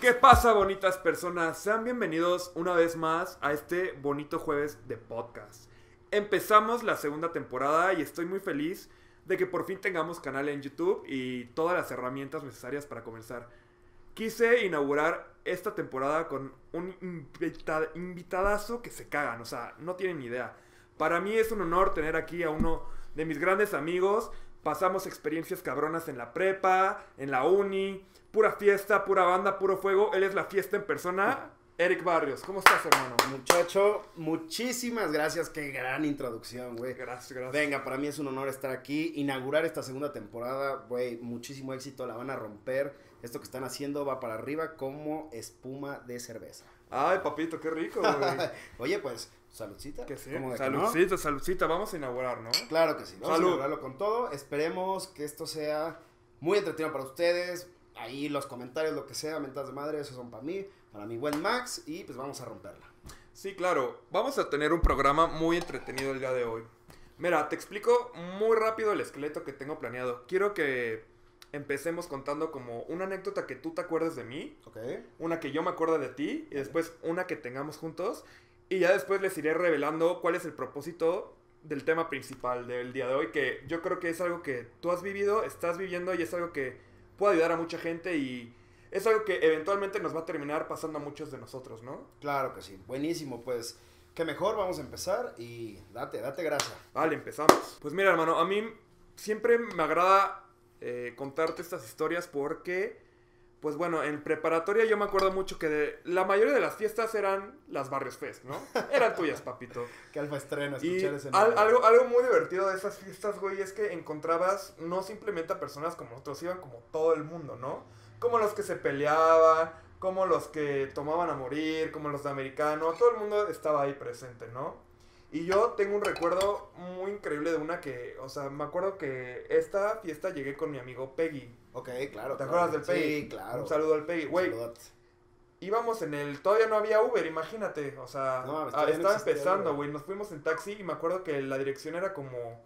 ¿Qué pasa, bonitas personas? Sean bienvenidos una vez más a este bonito jueves de podcast. Empezamos la segunda temporada y estoy muy feliz de que por fin tengamos canal en YouTube y todas las herramientas necesarias para comenzar. Quise inaugurar esta temporada con un invita- invitadazo que se cagan, o sea, no tienen ni idea. Para mí es un honor tener aquí a uno de mis grandes amigos. Pasamos experiencias cabronas en la prepa, en la uni, pura fiesta, pura banda, puro fuego. Él es la fiesta en persona. Eric Barrios, ¿cómo estás, hermano? Muchacho, muchísimas gracias. Qué gran introducción, güey. Gracias, gracias. Venga, para mí es un honor estar aquí, inaugurar esta segunda temporada, güey, muchísimo éxito, la van a romper. Esto que están haciendo va para arriba como espuma de cerveza. Ay, papito, qué rico, güey. Oye, pues, saludcita. que sí. Saludcita, saludcita. Vamos a inaugurar, ¿no? Claro que sí, vamos Salud. a inaugurarlo con todo. Esperemos que esto sea muy entretenido para ustedes. Ahí los comentarios, lo que sea, mentadas de madre, esos son para mí, para mi buen Max, y pues vamos a romperla. Sí, claro. Vamos a tener un programa muy entretenido el día de hoy. Mira, te explico muy rápido el esqueleto que tengo planeado. Quiero que empecemos contando como una anécdota que tú te acuerdes de mí, ¿Ok? una que yo me acuerdo de ti y después una que tengamos juntos y ya después les iré revelando cuál es el propósito del tema principal del día de hoy, que yo creo que es algo que tú has vivido, estás viviendo y es algo que puede ayudar a mucha gente y es algo que eventualmente nos va a terminar pasando a muchos de nosotros, ¿no? Claro que sí. Buenísimo, pues. Qué mejor, vamos a empezar y date, date grasa. Vale, empezamos. Pues mira, hermano, a mí siempre me agrada eh, contarte estas historias porque, pues bueno, en preparatoria yo me acuerdo mucho que de- la mayoría de las fiestas eran las Barrios Fest, ¿no? Eran tuyas, papito. Qué alfa estreno Y escuchar ese al- algo, algo muy divertido de esas fiestas, güey, es que encontrabas no simplemente a personas como nosotros, iban como todo el mundo, ¿no? Como los que se peleaban, como los que tomaban a morir, como los de americano, todo el mundo estaba ahí presente, ¿no? Y yo tengo un recuerdo muy increíble de una que, o sea, me acuerdo que esta fiesta llegué con mi amigo Peggy. Ok, claro. ¿Te claro. acuerdas del Peggy? Sí, claro. Un saludo al Peggy. Güey, íbamos en el. Todavía no había Uber, imagínate. O sea, No ah, no estaba empezando, güey. Nos fuimos en taxi y me acuerdo que la dirección era como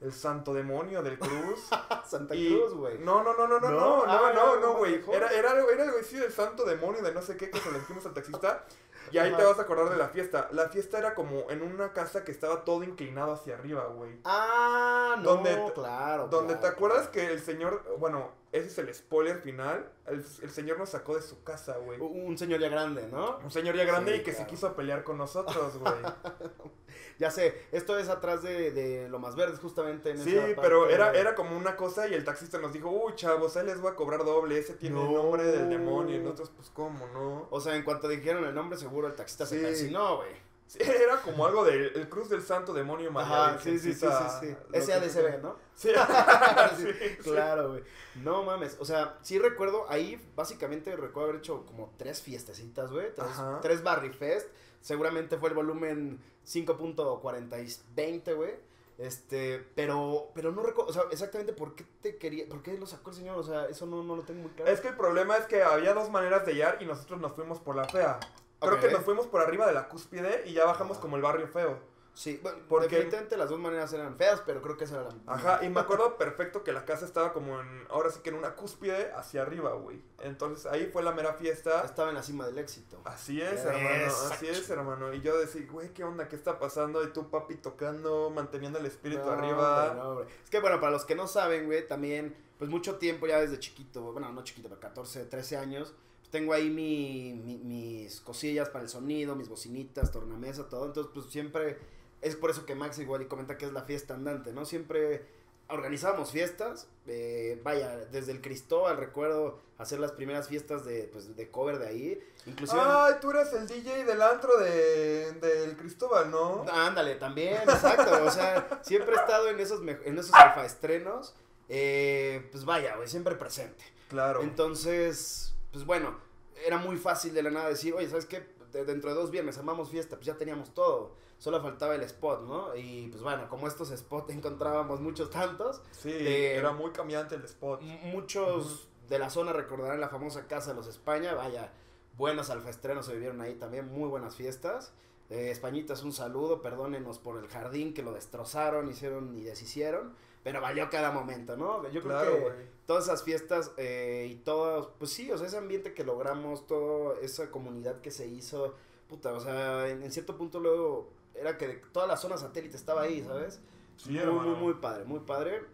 el santo demonio del Cruz. Santa y- Cruz, güey. No, no, no, no, no, ¿No? no, Ah, no, no, no, no, güey. mejor. Era, era, algo- era algo así del santo demonio de no sé qué que se lo dijimos al taxista. Y ahí Ajá. te vas a acordar de la fiesta. La fiesta era como en una casa que estaba todo inclinado hacia arriba, güey. Ah, no, Donde claro. Donde te claro, acuerdas que el señor, bueno, ese es el spoiler final. El, el señor nos sacó de su casa, güey. Un señor ya grande, ¿no? Un señor ya grande Sí, y que se quiso pelear con nosotros, güey. Ya sé, esto es atrás de, de lo más verdes, justamente en Sí, esa parte pero era, de- era como una cosa y el taxista nos dijo, uy, chavos, ahí les voy a cobrar doble, ese tiene el No. nombre del demonio. Y nosotros, pues, ¿cómo, no? O sea, en cuanto dijeron el nombre, seguro el taxista Sí. se persinó, güey. Sí, era como algo del el Cruz del Santo Demonio María Ajá, sí, sí, sí, sí, sí. Ese ADCB, ¿no? Sí, Sí, sí, sí. Claro, güey. No mames. O sea, sí recuerdo, ahí básicamente recuerdo haber hecho como tres fiestecitas, güey. Tres, Ajá. tres Barry Fest. Seguramente fue el volumen 5.4020, güey. Este, pero, pero no recuerdo, o sea, exactamente por qué te quería, por qué lo sacó el señor, o sea, eso no, no lo tengo muy claro. Es que el problema es que había dos maneras de hallar y nosotros nos fuimos por la fea. Creo que nos fuimos por arriba de la cúspide y ya bajamos como el barrio feo. Sí, bueno, Porque- definitivamente las dos maneras eran feas, pero creo que esa era la Ajá, y me acuerdo perfecto que la casa estaba como en, ahora sí que en una cúspide hacia arriba, güey. Entonces ahí fue la mera fiesta. Estaba en la cima del éxito. Así es, hermano, así es, hermano. Y yo decía, güey, ¿qué onda? ¿Qué está pasando? Y tú, papi, tocando, manteniendo el espíritu No, arriba. hombre, no, hombre. Es que bueno, para los que no saben, güey, también, pues mucho tiempo ya desde chiquito, bueno, no chiquito, pero 14, 13 años, tengo ahí mi, mi- mis cosillas para el sonido, mis bocinitas, tornamesa, todo, entonces pues siempre, es por eso que Max igual y comenta que es la fiesta andante, ¿no? Siempre organizábamos fiestas, eh, vaya, desde el Cristóbal recuerdo hacer las primeras fiestas de, pues, de cover de ahí, inclusive... Ay, tú eres el DJ del antro de, del Cristóbal, ¿no? Ándale, también, exacto. O sea, siempre he estado en esos, en esos alfa estrenos. eh, pues vaya, güey, siempre presente. Claro. Entonces, pues bueno, era muy fácil de la nada decir, oye, ¿sabes qué? De- dentro de dos viernes armamos fiesta, pues ya teníamos todo. Solo faltaba el spot, ¿no? Y pues bueno, como estos spots encontrábamos muchos tantos, sí, de- era muy cambiante el spot. muchos de la zona recordarán la famosa Casa de los España. Vaya, buenos alfaestrenos se vivieron ahí también, muy buenas fiestas. Eh, Españitas, un saludo, perdónenos por el jardín que lo destrozaron, hicieron y deshicieron. Pero valió cada momento, ¿no? Yo creo Claro, que todas esas fiestas eh, y todos, pues sí, o sea, ese ambiente que logramos, toda esa comunidad que se hizo, puta, o sea, en, en cierto punto luego era que de toda la zona satélite estaba ahí, ¿sabes? Sí, muy, hermano. muy, muy padre, muy padre.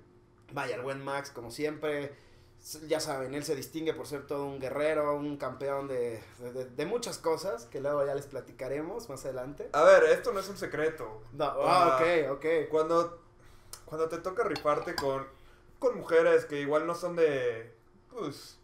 Vaya, el buen Max, como siempre, ya saben, él se distingue por ser todo un guerrero, un campeón de, de, de- de muchas cosas, que luego ya les platicaremos más adelante. A ver, esto no es un secreto. No, Ah. ah, ok, ok. Cuando, cuando te toca rifarte con, con mujeres que igual no son de... Pues,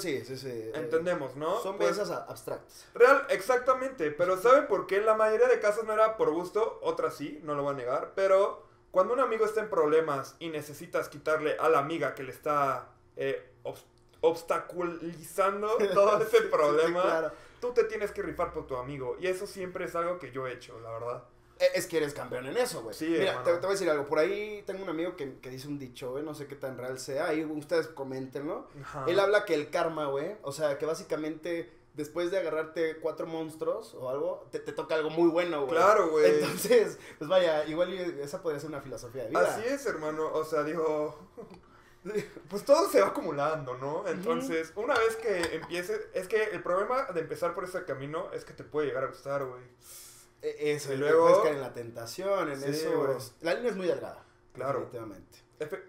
Sí, sí, sí. eh, entendemos, ¿no? Son Pues, piezas a- abstractas. Real, exactamente, pero ¿saben por qué? La mayoría de casos no era por gusto, otras sí, no lo voy a negar, pero cuando un amigo está en problemas y necesitas quitarle a la amiga que le está eh, obs- obstaculizando todo ese Sí, sí, problema, claro. tú te tienes que rifar por tu amigo, y eso siempre es algo que yo he hecho, la verdad. Eh, Es que eres campeón en eso, güey. Sí, Mira, te, te voy a decir algo. Por ahí tengo un amigo que, que dice un dicho, güey. No sé qué tan real sea. Ahí ustedes coméntenlo. Ajá. Él habla que el karma, güey. O sea, que básicamente después de agarrarte cuatro monstruos o algo, te, te toca algo muy bueno, güey. Claro, güey. Entonces, pues vaya, igual esa podría ser una filosofía de vida. Así es, hermano. O sea, digo. Pues todo se va acumulando, ¿no? Entonces, una vez que empieces. Es que el problema de empezar por ese camino es que te puede llegar a gustar, güey. E- Eso, Y luego- caer en la tentación, en Sí, eso. La línea es muy delgada. Claro. Definitivamente. Efe-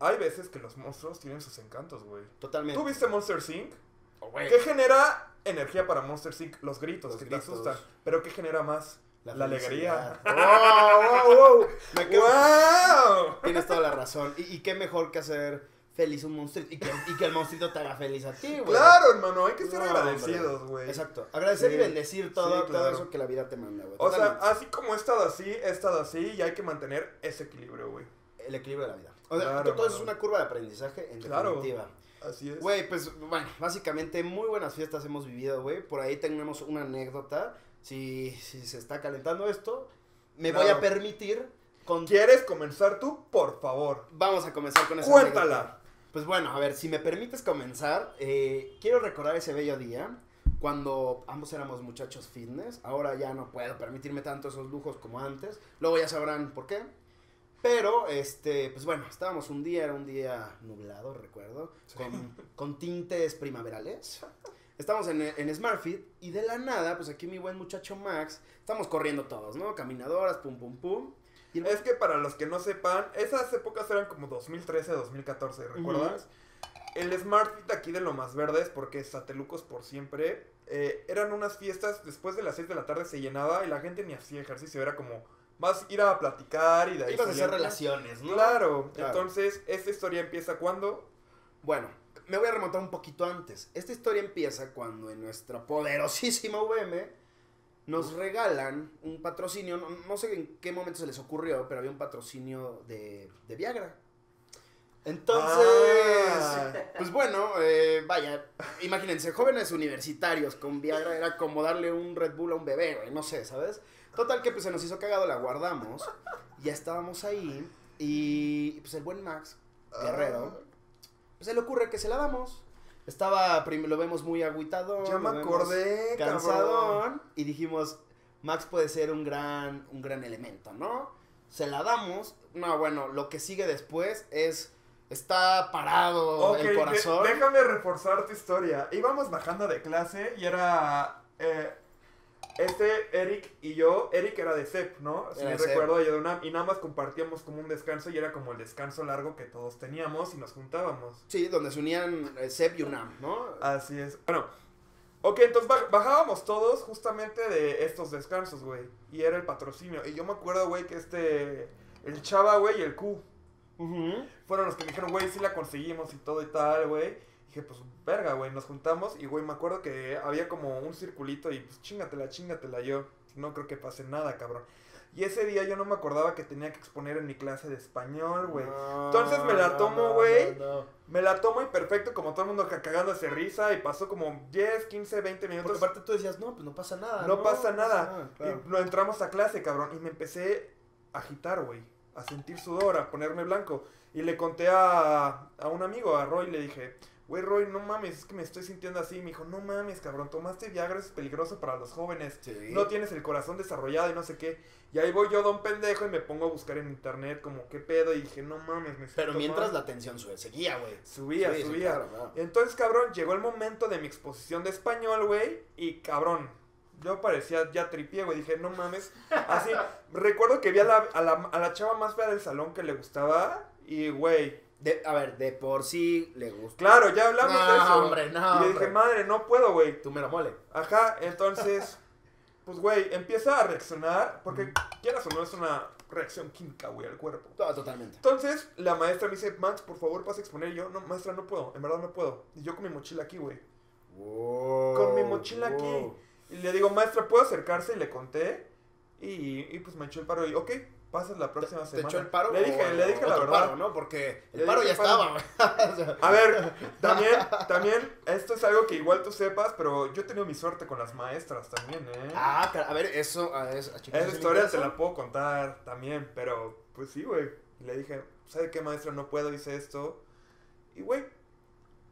Hay veces que los monstruos tienen sus encantos, güey. Totalmente. ¿Tú viste Monster Inc? Oh, ¿Qué genera energía para Monster Inc? Los gritos, Los que gritos. te asustan. Pero ¿qué genera más? La, alegría. ¡Wow, wow, wow! Me quedo- ¡Wow! Tienes toda la razón. Y, y qué mejor que hacer feliz un monstruito y que, y que el monstruito te haga feliz a ti, güey. Claro, hermano, hay que ser No, agradecidos, güey. Exacto. Agradecer Sí. y bendecir todo, Sí, todo eso que la vida te manda, güey. O sea, así como he estado así, he estado así y hay que mantener ese equilibrio, güey. el equilibrio de la vida. O sea, Claro, todo eso es una curva de aprendizaje en Claro. definitiva. Así es. Güey, pues bueno, básicamente muy buenas fiestas hemos vivido, güey. Por ahí tenemos una anécdota. Si, si se está calentando esto, me voy a permitir con... ¿Quieres comenzar tú? Por favor. Vamos a comenzar con esa Cuéntala. anécdota. Pues bueno, a ver, si me permites comenzar, eh, quiero recordar ese bello día cuando ambos éramos muchachos fitness. Ahora ya no puedo permitirme tanto esos lujos como antes. Luego ya sabrán por qué. Pero, este, pues bueno, estábamos un día, era un día nublado, recuerdo, con, con tintes primaverales. Estamos en, en SmartFit y de la nada, pues aquí mi buen muchacho Max, estamos corriendo todos, ¿no? Caminadoras, pum, pum, pum. Y el- Es que para los que no sepan, esas épocas eran como 2013, 2014, ¿recuerdas? El Smart Fit aquí de lo más verdes, porque Satelucos por siempre, eh, eran unas fiestas, después de las 6 de la tarde se llenaba y la gente ni hacía ejercicio, era como más ir a platicar y de ahí Ibas a hacer relaciones, ¿no? Claro, Claro. entonces esta historia empieza cuando... Bueno, me voy a remontar un poquito antes. Esta historia empieza cuando en nuestra poderosísima VM nos regalan un patrocinio, no, no sé en qué momento se les ocurrió, pero había un patrocinio de, de Viagra. Entonces, Ah. pues bueno, eh, vaya, imagínense, jóvenes universitarios con Viagra era como darle un Red Bull a un bebé, güey, no sé, ¿sabes? Total que pues se nos hizo cagado, la guardamos, ya estábamos ahí y pues el buen Max Guerrero, pues se le ocurre que se la damos. Estaba, lo vemos muy agüitado. Ya me acordé, cabrón. Cansadón. Y dijimos, Max puede ser un gran, un gran elemento, ¿no? Se la damos. No, bueno, lo que sigue después es, está parado el corazón. déjame reforzar tu historia. Íbamos bajando de clase y era eh, este Eric y yo. Eric era de CEP, ¿no? Si me CEP. recuerdo, yo de UNAM. Y nada más compartíamos como un descanso y era como el descanso largo que todos teníamos y nos juntábamos. Sí, donde se unían eh, Seb y UNAM, ¿no? Así es. Bueno, ok, entonces baj- bajábamos todos justamente de estos descansos, güey. Y era el patrocinio. Y yo me acuerdo, güey, que este. El Chava, güey, y el Q. Fueron los que me dijeron, güey, sí la conseguimos y todo y tal, güey. Dije, pues, verga, güey, nos juntamos y, güey, me acuerdo que había como un circulito y, pues, chingatela, chingatela yo. No creo que pase nada, cabrón. Y ese día yo no me acordaba que tenía que exponer en mi clase de español, güey. No, Entonces me la tomo, güey. no, no. Me la tomo y perfecto, como todo el mundo ca- cagándose risa, y pasó como 10, 15, 20 Porque minutos. aparte tú decías, no, pues no pasa nada. No pasa nada. claro. Y no entramos a clase, cabrón. Y me empecé a agitar, güey. A sentir sudor, a ponerme blanco. Y le conté a, a un amigo, a Roy, le dije, güey, Roy, no mames, es que me estoy sintiendo así. Y me dijo, no mames, cabrón, tomaste Viagra, es peligroso para los jóvenes. Sí. No tienes el corazón desarrollado y no sé qué. Y ahí voy yo, don pendejo, y me pongo a buscar en internet como qué pedo. Y dije, no mames, me Pero mientras mal". la tensión sube, seguía, güey. Subía, Sí, subía. claro. Entonces, cabrón, llegó el momento de mi exposición de español, güey. Y cabrón, yo parecía ya tripié, güey. Dije, no mames. Así, recuerdo que vi a la, a, la, a la chava más fea del salón que le gustaba. Y, güey, De- a ver, de por sí le gusta. claro, ya hablamos No, de eso. hombre, no, Y le dije, hombre. madre, no puedo, güey. Tú me lo mole. Ajá, entonces, pues, güey, empieza a reaccionar. Porque, quieras o no, es una reacción química, güey, al cuerpo. No, totalmente. Entonces, la maestra me dice, Max, por favor, pasa a exponer. Y yo, no, maestra, no puedo, en verdad no puedo. Y yo con mi mochila aquí, güey. Wow, Con mi mochila aquí. Y le digo, maestra, ¿puedo acercarse? Y le conté. Y, y pues me echó el paro. Y, ok, pasas la próxima ¿Te semana. echó el paro? Le dije, o- le dije la verdad. paro, ¿no? Porque el paro ya paro. estaba, A ver, también, también, esto es algo que igual tú sepas, pero yo he tenido mi suerte con las maestras también, ¿eh? Ah, a ver, eso, a eso, a Esa ¿sí me historia te la puedo contar también, pero pues sí, güey. Le dije, ¿sabe qué, maestra? No puedo, hice esto. Y, güey,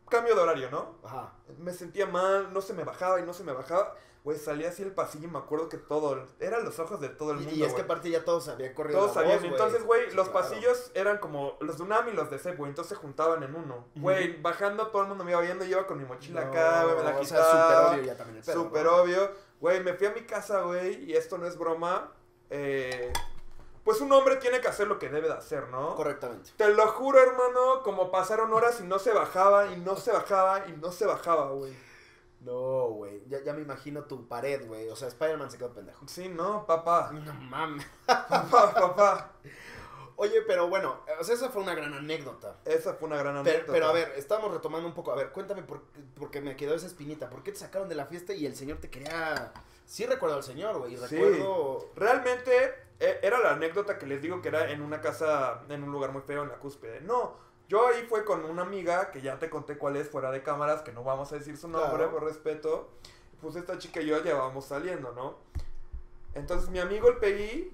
cambio de horario, ¿no? Ajá. Me sentía mal, no se me bajaba y no se me bajaba. Güey, salía así el pasillo y me acuerdo que todo, eran los ojos de todo el mundo. Y, y es que güey. aparte ya todos habían corrido Todos sabían. Entonces, güey, los claro. pasillos eran como los de UNAM y los de CEP, güey. Entonces se juntaban en uno. Güey, bajando todo el mundo me iba viendo. Yo iba con mi mochila acá, güey, me la No, o sea, quitaba. súper obvio ya también Súper ¿no? obvio. Güey, me fui a mi casa, güey, y esto no es broma. Eh, pues un hombre tiene que hacer lo que debe de hacer, ¿no? Correctamente. Te lo juro, hermano, como pasaron horas y no se bajaba, y no se bajaba, y no se bajaba, güey. No, güey. Ya, ya me imagino tu pared, güey. O sea, Spider-Man se quedó pendejo. Sí, no, papá. No mames. Papá, papá. Oye, pero bueno, o sea, esa fue una gran anécdota. Esa fue una gran anécdota. pero a ver, estamos retomando un poco. A ver, cuéntame por, porque me quedó esa espinita. ¿Por qué te sacaron de la fiesta y el señor te quería... Sí recuerdo al señor, güey. y Sí. Recuerdo... Realmente eh, era la anécdota que les digo que era en una casa, en un lugar muy feo, en la cúspide. No, yo ahí fue con una amiga, que ya te conté cuál es, fuera de cámaras, que no vamos a decir su nombre Claro. por respeto. Pues esta chica y yo ya vamos saliendo, ¿no? Entonces mi amigo el Peggy,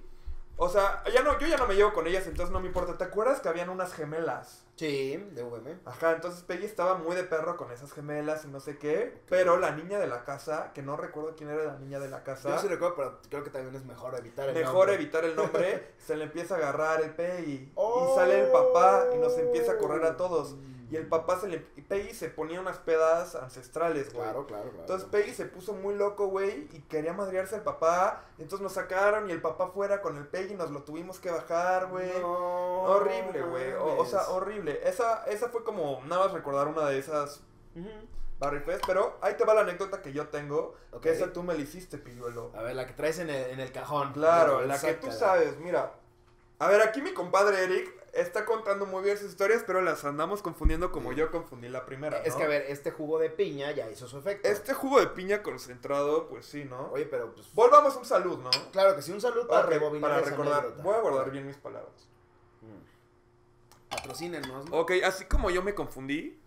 o sea, ya no, yo ya no me llevo con ellas, entonces no me importa. ¿Te acuerdas que habían unas gemelas? Sí, de VM. Ajá, entonces Peggy estaba muy de perro con esas gemelas y no sé qué. Pero la niña de la casa, que no recuerdo quién era la niña de la casa. Yo sí recuerdo, pero creo que también es mejor evitar el Mejor nombre. evitar el nombre, se le empieza a agarrar el Peggy. Oh. Y sale el papá y nos empieza a correr a todos. Y el papá se le. Y Peggy se ponía unas pedas ancestrales, güey. Claro, claro, claro. Entonces Peggy se puso muy loco, güey, y quería madrearse al papá. Entonces nos sacaron y el papá fuera con el Peggy, nos lo tuvimos que bajar, güey. No horrible, güey. O, o sea, horrible. Esa, esa fue como nada más recordar una de esas. Barry Fest. Pero ahí te va la anécdota que yo tengo. Ok. Que esa tú me la hiciste, pilluelo. A ver, la que traes en el, en el cajón. Claro, la que tú sabes, mira. A ver, aquí mi compadre Eric está contando muy bien sus historias, pero las andamos confundiendo como yo confundí la primera. Es que a ver, este jugo de piña ya hizo su efecto. Este jugo de piña concentrado, pues sí, ¿no? Oye, pero pues. Volvamos un salud, ¿no? Claro que sí, un saludo para Para, re- rebobinar para esa recordar. anécdota. Voy a guardar bien mis palabras. Mm. Patrocínenos. ¿no? Ok, así como yo me confundí,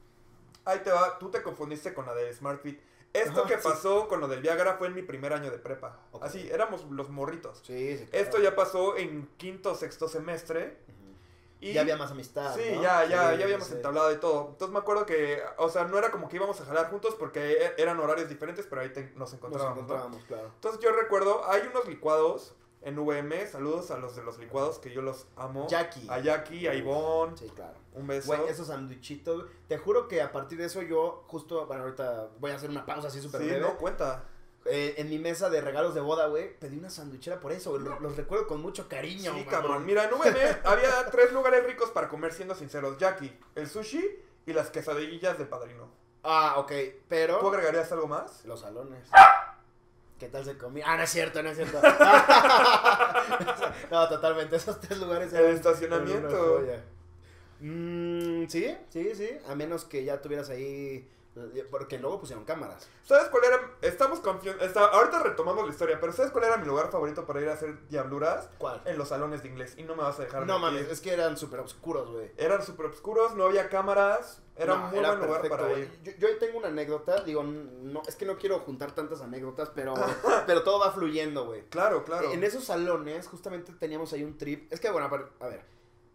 ahí te va, tú te confundiste con la de SmartFit. Esto que pasó con lo del Viagra fue en mi primer año de prepa. Así, éramos los morritos. Sí, sí. claro. Esto ya pasó en quinto o sexto semestre. Y Ya había más amistad. Sí, ¿no? ya, ya, Sí, ya habíamos sí. entablado de todo. Entonces me acuerdo que, o sea, no era como que íbamos a jalar juntos porque e- eran horarios diferentes, pero ahí te- nos Nos encontrábamos. ¿no? encontrábamos, claro. Entonces yo recuerdo, hay unos licuados en VM, saludos a los de los licuados que yo los amo. Jackie. A Jackie, a Ivonne, Sí, claro. un beso. Güey, esos sandwichitos. Te juro que a partir de eso yo, justo, bueno, ahorita voy a hacer una pausa así súper sí, breve. no cuenta. Eh, en mi mesa de regalos de boda, güey, pedí una sandwichera por eso, güey. Los, los recuerdo con mucho cariño. Sí, cabrón. Mira, en VM había tres lugares ricos para comer, siendo sinceros. Jackie, el sushi y las quesadillas del padrino. Ah, ok, pero... ¿Tú agregarías algo más? Los salones. ¿Qué tal se comía? Ah, no es cierto, no es cierto. no, totalmente. Esos tres lugares El estacionamiento. Mm, sí, sí, sí. A menos que ya tuvieras ahí. Porque luego pusieron cámaras. ¿Sabes cuál era? Estamos confiando. Ahorita retomamos la historia, pero ¿sabes cuál era mi lugar favorito para ir a hacer diabluras? ¿Cuál? En los salones de inglés. Y no me vas a dejar No mentir. mames, es que eran súper oscuros, güey. Eran súper oscuros, no había cámaras. Era No, un muy buen lugar perfecto, para ir. Yo, yo tengo una anécdota, digo, no, es que no quiero juntar tantas anécdotas, pero, pero todo va fluyendo, güey. Claro, claro. En esos salones, justamente teníamos ahí un trip. Es que, bueno, a ver, a ver,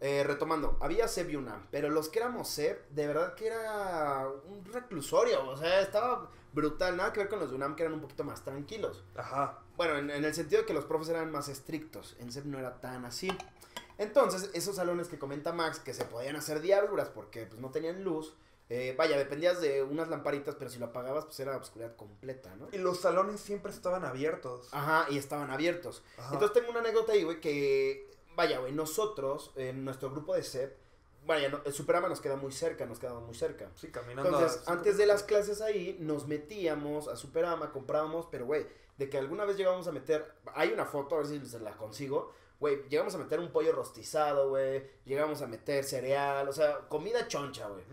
eh, retomando, había CEP y UNAM, pero los que éramos CEP, de verdad que era un reclusorio, o sea, estaba brutal, nada que ver con los de UNAM que eran un poquito más tranquilos. Ajá. Bueno, en, en el sentido de que los profes eran más estrictos, en CEP no era tan así. Entonces, esos salones que comenta Max, que se podían hacer diabluras porque pues no tenían luz, eh, vaya, dependías de unas lamparitas, pero si lo apagabas, pues era oscuridad completa, ¿no? Y los salones siempre estaban abiertos. Ajá, y estaban abiertos. Ajá. Entonces tengo una anécdota ahí, güey, que, vaya, güey, nosotros, en nuestro grupo de CEP, vaya, no- el Superama nos queda muy cerca, nos quedamos muy cerca. Sí, caminando. Entonces, a- antes de las clases ahí, nos metíamos a Superama, comprábamos, pero, güey, de que alguna vez llegamos a meter, hay una foto, a ver si se la consigo, güey, llegamos a meter un pollo rostizado, güey, llegamos a meter cereal, o sea, comida choncha, güey.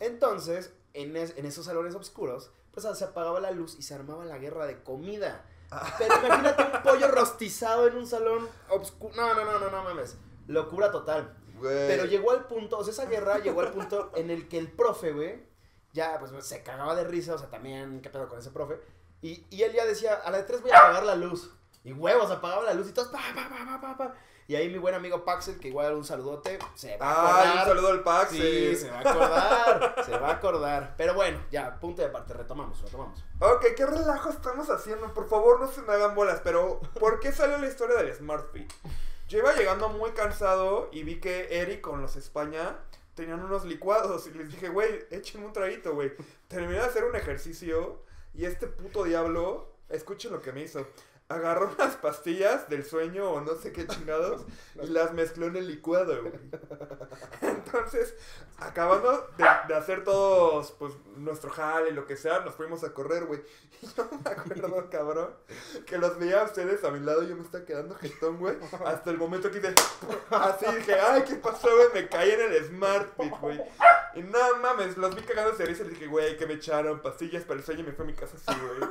Entonces, en, es- en esos salones oscuros, pues se apagaba la luz y se armaba la guerra de comida. Pero imagínate un pollo rostizado en un salón oscuro. No, no, no, no, no mames. Locura total. Güey. Pero llegó al punto, o sea, esa guerra llegó al punto en el que el profe, güey, ya pues se cagaba de risa, o sea, también, ¿qué pedo con ese profe? Y, y él ya decía, a la de tres voy a apagar la luz. Y huevos, apagaba la luz y todos, pa, pa, pa, pa, pa, pa. Y ahí mi buen amigo Paxel, que igual un saludote, se va a Ay, acordar. un saludo al Pax. Sí, se va a acordar, se va a acordar. Pero bueno, ya, punto de parte, retomamos, retomamos. Ok, ¿qué relajo estamos haciendo? Por favor, no se me hagan bolas, pero ¿por qué salió la historia del Smart Fit? Yo iba llegando muy cansado y vi que Eric con los España tenían unos licuados y les dije, güey, échenme un traguito, güey. Terminé de hacer un ejercicio y este puto diablo, escuchen lo que me hizo. Agarró unas pastillas del sueño o no sé qué chingados y las mezcló en el licuado, güey. Entonces, acabando de, de hacer todos, pues, nuestro jale y lo que sea, nos fuimos a correr, güey. Y yo me acuerdo, cabrón, que los veía a ustedes a mi lado y yo me estaba quedando jetón, güey. Hasta el momento que hice, así dije, ay, ¿qué pasó, güey? Me caí en el Smart Fit, güey. Y no mames, los vi cagando de risa y les dije, güey, que me echaron pastillas para el sueño y me fui a mi casa así, güey.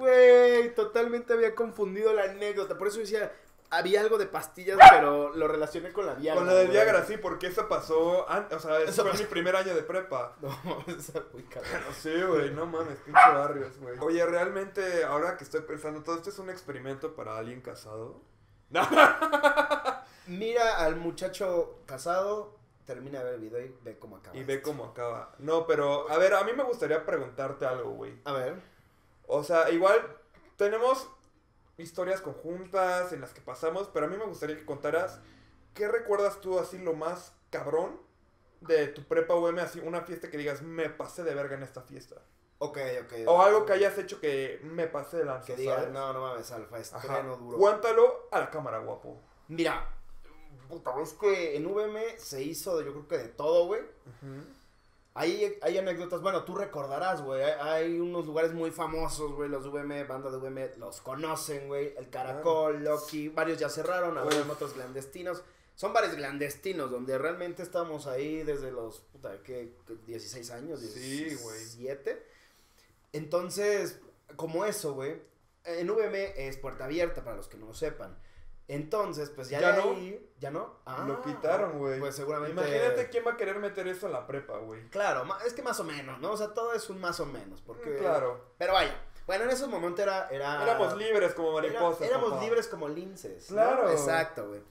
Güey, totalmente había confundido la anécdota. Por eso decía, había algo de pastillas, pero lo relacioné con la Viagra. Con lo del. Viagra, sí, porque eso pasó, an- o sea, eso fue pasó. mi primer año de prepa. No, esa muy cabrón. Sí, güey, no mames, pinche barrios, güey. Oye, realmente, ahora que estoy pensando, ¿todo esto es un experimento para alguien casado? Mira al muchacho casado, termina de ver el video y ve cómo acaba. Y ve esto. cómo acaba. No, pero, a ver, a mí me gustaría preguntarte algo, güey. A ver. O sea, igual tenemos historias conjuntas en las que pasamos, pero a mí me gustaría que contaras qué recuerdas tú así lo más cabrón de tu prepa UM, así una fiesta que digas, me pasé de verga en esta fiesta. Ok, ok. O algo que hayas hecho que me pasé de lanza, Que diga, ¿sabes? no, no mames, alfa, estreno duro. Cuéntalo a la cámara, guapo. Mira, puta, es que en VM se hizo, yo creo que de todo, güey. Hay, hay anécdotas, bueno, tú recordarás, güey. Hay, hay unos lugares muy famosos, güey. Los VM, banda de VM, los conocen, güey. El Caracol, Loki, varios ya cerraron, ahora otros clandestinos. Son bares clandestinos donde realmente estamos ahí desde los, puta, ¿qué? 16 años, Sí, güey. 17. Entonces, como eso, güey. En VM es puerta abierta, para los que no lo sepan. Entonces, pues ya, ¿Ya no? ahí- ¿Ya no? Ah, Lo quitaron, güey. Pues seguramente. Imagínate quién va a querer meter eso en la prepa, güey. Claro, es que más o menos, ¿no? O sea, todo es un más o menos, porque... Mm, Claro. Pero vaya, bueno, en esos momentos era... era Éramos libres como era- mariposas. éramos papá. libres como linces. ¿no? Claro. Exacto, güey.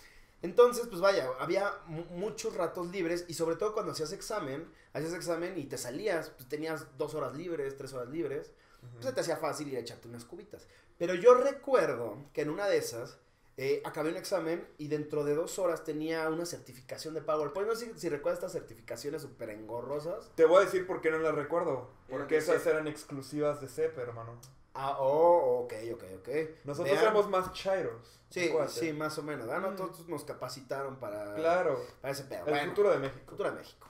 Entonces, pues vaya, había mu- muchos ratos libres y sobre todo cuando hacías examen, hacías examen y te salías, pues tenías dos horas libres, tres horas libres, pues se te hacía fácil ir a echarte unas cubitas. Pero yo recuerdo que en una de esas eh, acabé un examen y dentro de dos horas tenía una certificación de PowerPoint. No sé si, si recuerdas estas certificaciones súper engorrosas. Te voy a decir por qué no las recuerdo. Porque esas CEP. eran exclusivas de CEP, hermano. Ah, oh, ok, ok, ok. Nosotros Vean. éramos más chairos. Sí, acuérdate. sí, más o menos. ¿verdad? Mm. Nosotros nos capacitaron para, Claro. para ese pedo. El Bueno, futuro de México. Cultura de México.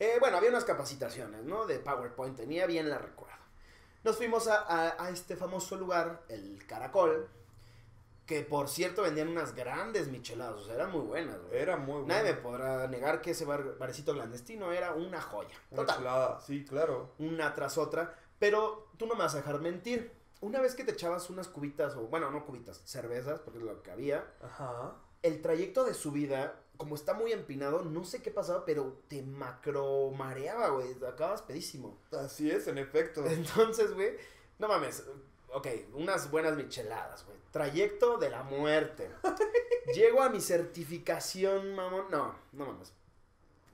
Eh, bueno, había unas capacitaciones, ¿no? De PowerPoint, tenía bien la recuerdo. Nos fuimos a, a- a este famoso lugar, el Caracol, que por cierto vendían unas grandes micheladas, o sea, eran muy buenas, güey. Era muy bueno. Nadie me podrá negar que ese bar- barecito clandestino era una joya. Una Total. sí, claro. una tras otra, pero tú no me vas a dejar mentir. Una vez que te echabas unas cubitas, o bueno, no cubitas, cervezas, porque es lo que había, Ajá. el trayecto de subida, como está muy empinado, no sé qué pasaba, pero te macro mareaba, güey, acabas pedísimo. Así es, en efecto. Entonces, güey, no mames, ok, unas buenas micheladas, güey, trayecto de la muerte. Llego a mi certificación, mamón. No, no mames.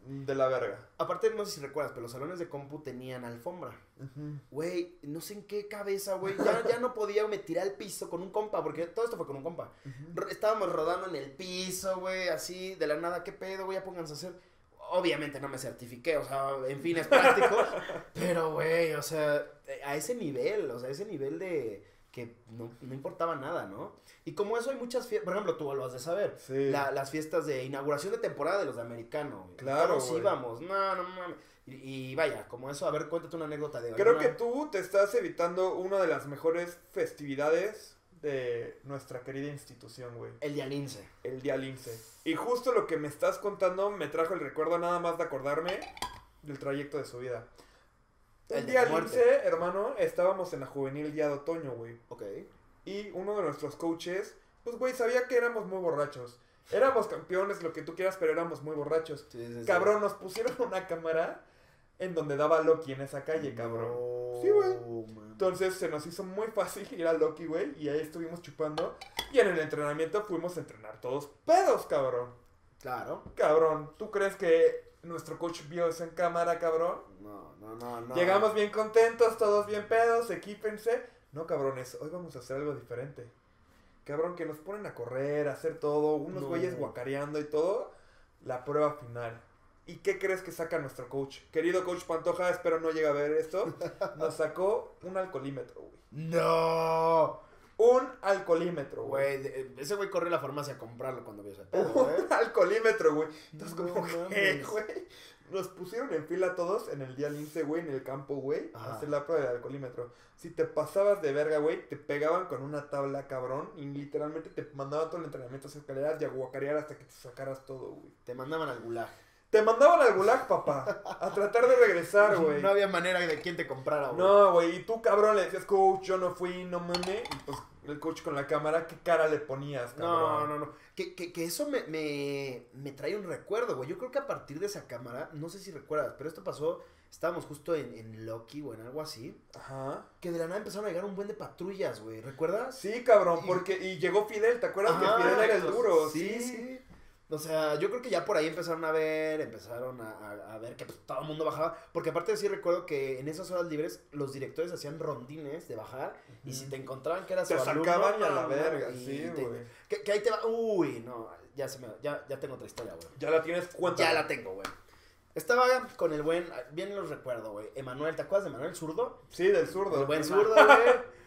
De la verga. Aparte, no sé si recuerdas, pero los salones de compu tenían alfombra. Güey, no sé en qué cabeza, güey. Ya, ya no podía, me tiré al piso con un compa, porque todo esto fue con un compa. Estábamos rodando en el piso, güey, así, de la nada, ¿qué pedo, güey? Ya pónganse a hacer. Obviamente no me certifiqué, o sea, en fin, es práctico. pero, güey, o sea, a ese nivel, o sea, a ese nivel de que no, no importaba nada, ¿no? Y como eso hay muchas fiestas, por ejemplo, tú lo has de saber. Sí. La- las fiestas de inauguración de temporada de los de americano. Claro, Todos íbamos. No, no mames. Y, y vaya, como eso, a ver, cuéntate una anécdota de Creo alguna- que tú te estás evitando una de las mejores festividades de nuestra querida institución, güey. El día lince. El día lince. Y justo lo que me estás contando me trajo el recuerdo nada más de acordarme del trayecto de su vida. El día lince, hermano, estábamos en la juvenil día de otoño, güey. Ok. Y uno de nuestros coaches, pues, güey, sabía que éramos muy borrachos. Éramos campeones, lo que tú quieras, pero éramos muy borrachos. Sí, sí, sí. Cabrón, nos pusieron una cámara en donde daba Loki en esa calle, cabrón. No, Sí, güey. Entonces se nos hizo muy fácil ir a Loki, güey, y ahí estuvimos chupando. Y en el entrenamiento fuimos a entrenar todos pedos, cabrón. Claro. Cabrón, ¿tú crees que nuestro coach vio eso en cámara, cabrón? No, no, no, no. Llegamos bien contentos, todos bien pedos, equípense. No, cabrones, hoy vamos a hacer algo diferente. Cabrón, que nos ponen a correr, a hacer todo, unos No. güeyes guacareando y todo. La prueba final. ¿Y qué crees que saca nuestro coach? Querido coach Pantoja, espero no llegue a ver esto. Nos sacó un alcoholímetro, güey. No. Un alcoholímetro, güey. Güey, de- ese güey corrió a la farmacia a comprarlo cuando vio ese pedo. Un alcoholímetro, güey. Entonces, No como que, güey, nos pusieron en fila todos en el día lince, güey, en el campo, güey, a hacer la prueba del alcoholímetro. Si te pasabas de verga, güey, te pegaban con una tabla, cabrón, y literalmente te mandaban todo el entrenamiento a escaleras y a guacarear hasta que te sacaras todo, güey. Te mandaban al gulag. Te mandaban al gulag, papá, a tratar de regresar, güey. No había manera de quien te comprara, güey. No, güey, y tú, cabrón, le decías, coach, yo no fui, no mames, y pues el coach con la cámara, ¿qué cara le ponías, No, cabrón? no, no. Que, que, que eso me, me, me trae un recuerdo, güey. Yo creo que a partir de esa cámara, no sé si recuerdas, pero esto pasó, estábamos justo en, en Loki o en algo así, Ajá. que de la nada empezaron a llegar un buen de patrullas, güey. ¿Recuerdas? Sí, cabrón, Y- porque y llegó Fidel, ¿te acuerdas Ajá, que Fidel era el duro? Sí, sí. O sea, yo creo que ya por ahí empezaron a ver, empezaron a, a- a ver que pues, todo el mundo bajaba. Porque aparte sí recuerdo que en esas horas libres los directores hacían rondines de bajar. Y si te encontraban que eras Te su alumno, sacaban y a la verga, y sí, te- güey. Que, que ahí te va. Uy, no, ya se me. Ya, ya tengo otra historia, güey. Ya la tienes cuenta. Ya la tengo, güey. Estaba con el buen, bien los recuerdo, güey. Emanuel, ¿te acuerdas de Emanuel zurdo? Sí, del zurdo. El buen zurdo, güey.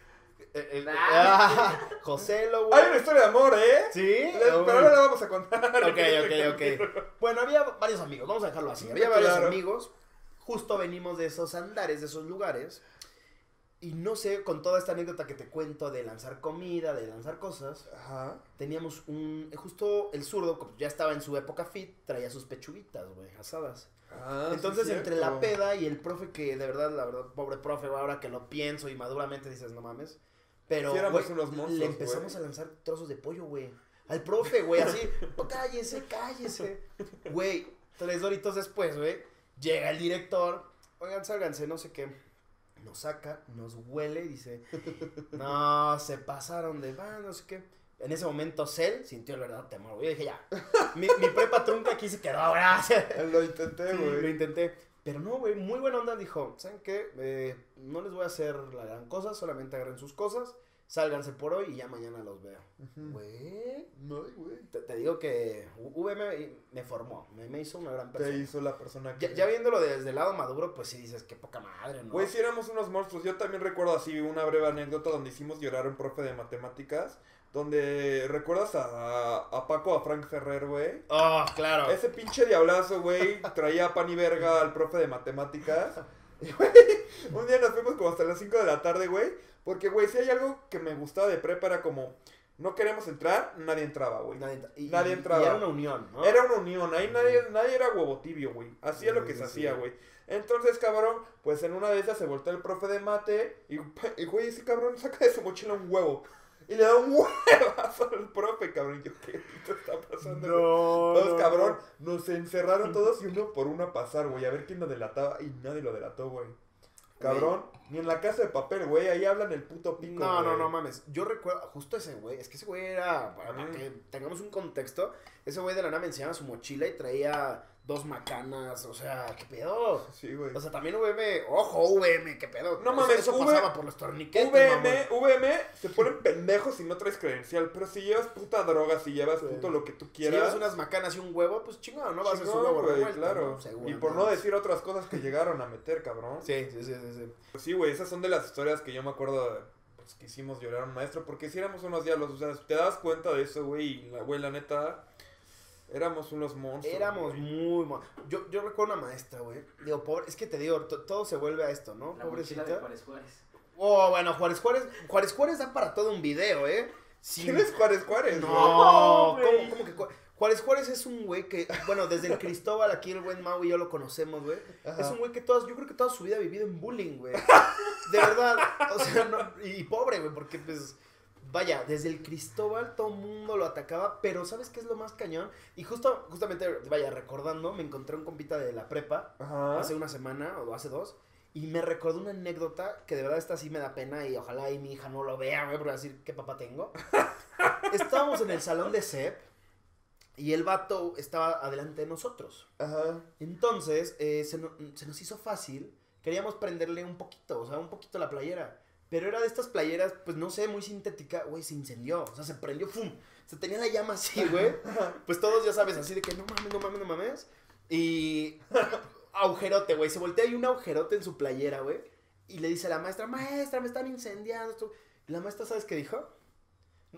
El- el- ah, Joselo, güey. Hay una historia de amor, ¿eh? ¿Sí? Pero ahora la vamos a contar. Ok, ok, ok. Bueno, había varios amigos, vamos a dejarlo así. Había Claro. varios amigos. Justo venimos de esos andares, de esos lugares. Y no sé, con toda esta anécdota que te cuento de lanzar comida, de lanzar cosas, Ajá. teníamos un. Justo el zurdo, como ya estaba en su época fit, traía sus pechuguitas, güey, asadas. Ah, sí, Entonces, entre la peda y el profe, que de verdad, la verdad, pobre profe, ahora que lo pienso y maduramente dices, no mames. Pero, unos monstruos, le empezamos a lanzar trozos de pollo, güey. Al profe, güey, así, "Oh, cállese, cállese. Güey, tres doritos después, güey, llega el director, oigan, sálganse, no sé qué. Nos saca, nos huele y dice, no, se pasaron de, va, no sé qué. En ese momento, Cell sintió el verdadero temor, güey. Yo dije, ya, mi, mi prepa trunca aquí se quedó, gracias. Lo intenté, Sí, güey. lo intenté. Pero no, güey, muy buena onda. Dijo, ¿saben qué? Eh, no les voy a hacer la gran cosa, solamente agarren sus cosas, sálganse por hoy y ya mañana los veo. Güey, No, güey. te, te digo que V me, formó, me, me hizo una gran Te persona. hizo la persona que. Ya, ya viéndolo desde el lado maduro, pues sí dices, qué poca madre, ¿no? Güey, si éramos unos monstruos. Yo también recuerdo así una breve anécdota donde hicimos llorar a un profe de matemáticas. Donde, ¿recuerdas a, a Paco, a Frank Ferrer, güey? Oh, claro. Ese pinche diablazo, güey, traía pan y verga al profe de matemáticas. Y, güey, un día nos fuimos como hasta las 5 de la tarde, güey. Porque, güey, si hay algo que me gustaba de prepa era como, no queremos entrar, nadie entraba, güey. Nadie, y, Nadie y- entraba. y era una unión, ¿no? Era una unión, ahí nadie, nadie era huevo tibio, güey. Hacía lo que se hacía, güey. Entonces, cabrón, pues en una de esas se volteó el profe de mate y, y güey, ese cabrón saca de su mochila un huevo. Y le da un huevazo al profe, cabrón. Y yo, ¿qué pito está pasando? No, Todos, no, cabrón, nos encerraron todos y uno por uno a pasar, güey, a ver quién lo delataba y nadie lo delató, güey. Cabrón, ni en la casa de papel, güey, ahí hablan el puto pico. No, no, güey. no mames. Yo recuerdo, justo ese güey, es que ese güey era, para Mm. que tengamos un contexto, ese güey de la nada me enseñaba su mochila y traía dos macanas, o sea, ¿qué pedo? Sí, güey. O sea, también VM, ojo, VM, ¿qué pedo? No mames, eso V- pasaba por los torniquetes, VM. VM, se ponen pendejos si no traes credencial, pero si llevas puta droga, si llevas Sí. puto lo que tú Si quieras. llevas unas macanas y un huevo, pues chingón, ¿no? Vas a hacer su chingón, huevo güey, claro. y por no decir otras cosas que llegaron a meter, cabrón. Sí, sí, sí, sí, sí. Pues sí, güey, esas son de las historias que yo me acuerdo de, pues, que hicimos llorar a un maestro, porque si éramos unos diablos, o sea, te das cuenta de eso, güey, y la güey, la neta, éramos unos monstruos. Éramos güey. muy... mo- Yo, yo recuerdo una maestra, güey. Digo, pobre, es que te digo, to- todo se vuelve a esto, ¿no? La mochila de Pobrecita. Juárez Juárez. Oh, bueno, Juárez Juárez, Juárez Juárez da para todo un video, ¿eh? Sin- ¿Quién es Juárez Juárez? No, güey. ¿cómo, cómo que Ju- Juárez Juárez es un güey que, bueno, desde el Cristóbal, aquí el buen Mau y yo lo conocemos, güey. Ajá. Es un güey que todas, yo creo que toda su vida ha vivido en bullying, güey. De verdad, o sea, no- y pobre, güey, porque pues, vaya, desde el Cristóbal todo el mundo lo atacaba, pero ¿sabes qué es lo más cañón? Y justo, justamente, vaya, recordando, me encontré un compita de la prepa Ajá. hace una semana o hace dos. Y me recordó una anécdota que de verdad esta sí me da pena y ojalá y mi hija no lo vea, güey, a decir qué papá tengo. Estábamos en el salón de CEP y el vato estaba adelante de nosotros. Ajá. Entonces, eh, se, no- se nos hizo fácil, queríamos prenderle un poquito, o sea, un poquito la playera. Pero era de estas playeras, pues no sé, muy sintética, güey, se incendió, o sea, se prendió, ¡fum! Se tenía la llama así, güey. Pues todos ya sabes, así de que no mames, no mames, no mames. Y agujerote, güey, se voltea y un agujerote en su playera, güey. Y le dice a la maestra, maestra, me están incendiando. esto". Y la maestra, ¿sabes qué dijo?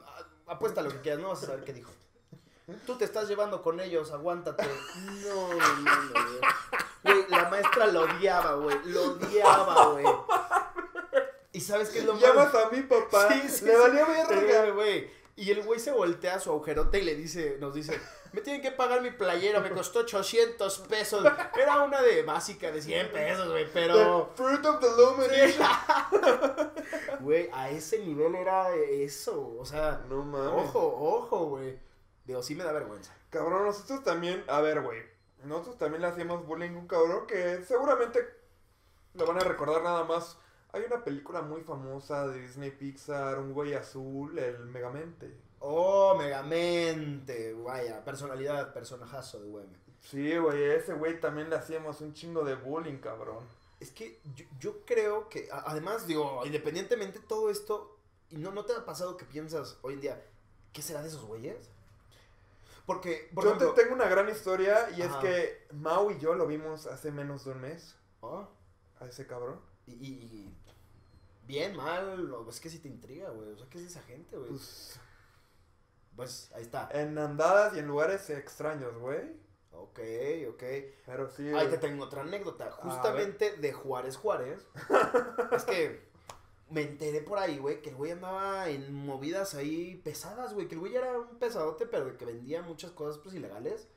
Ah, Apuesta lo que quieras, no vas a saber qué dijo. Tú te estás llevando con ellos, aguántate. No, no, no, güey. Güey, la maestra lo odiaba, güey. Lo odiaba, güey. ¿Y sabes qué es lo más? Llamas a mi papá. Sí, sí, Le valía verga. güey. Y el güey se voltea a su agujerote y le dice, nos dice, me tienen que pagar mi playera, me costó 800 pesos. Era una de básica de 100 pesos, güey, pero... The Fruit of the Loom. Güey, a ese nivel era eso, o sea, No mames. ojo, ojo, güey. Digo, sí me da vergüenza. Cabrón, nosotros también, a ver, güey. Nosotros también le hacíamos bullying a un cabrón que seguramente lo van a recordar nada más. Hay una película muy famosa de Disney Pixar, un güey azul, el Megamente. Oh, Megamente, vaya, personalidad, personajazo de güey. Sí, güey, ese güey también le hacíamos un chingo de bullying, cabrón. Es que yo, yo creo que, además, digo, independientemente de todo esto, ¿y no, no te ha pasado que piensas hoy en día, ¿qué será de esos güeyes? Porque, por yo ejemplo, te tengo una gran historia y Ajá. es que Mau y yo lo vimos hace menos de un mes oh, a ese cabrón. y- y bien, mal, o- es que sí te intriga, güey, o sea, ¿qué es esa gente, güey? Pues Pues, ahí está. en andadas y en lugares extraños, güey. Ok, ok. Pero sí. Ahí te tengo otra anécdota. Justamente de Juárez Juárez. es que me enteré por ahí, güey, que el güey andaba en movidas ahí pesadas, güey. Que el güey era un pesadote, pero que vendía muchas cosas pues ilegales.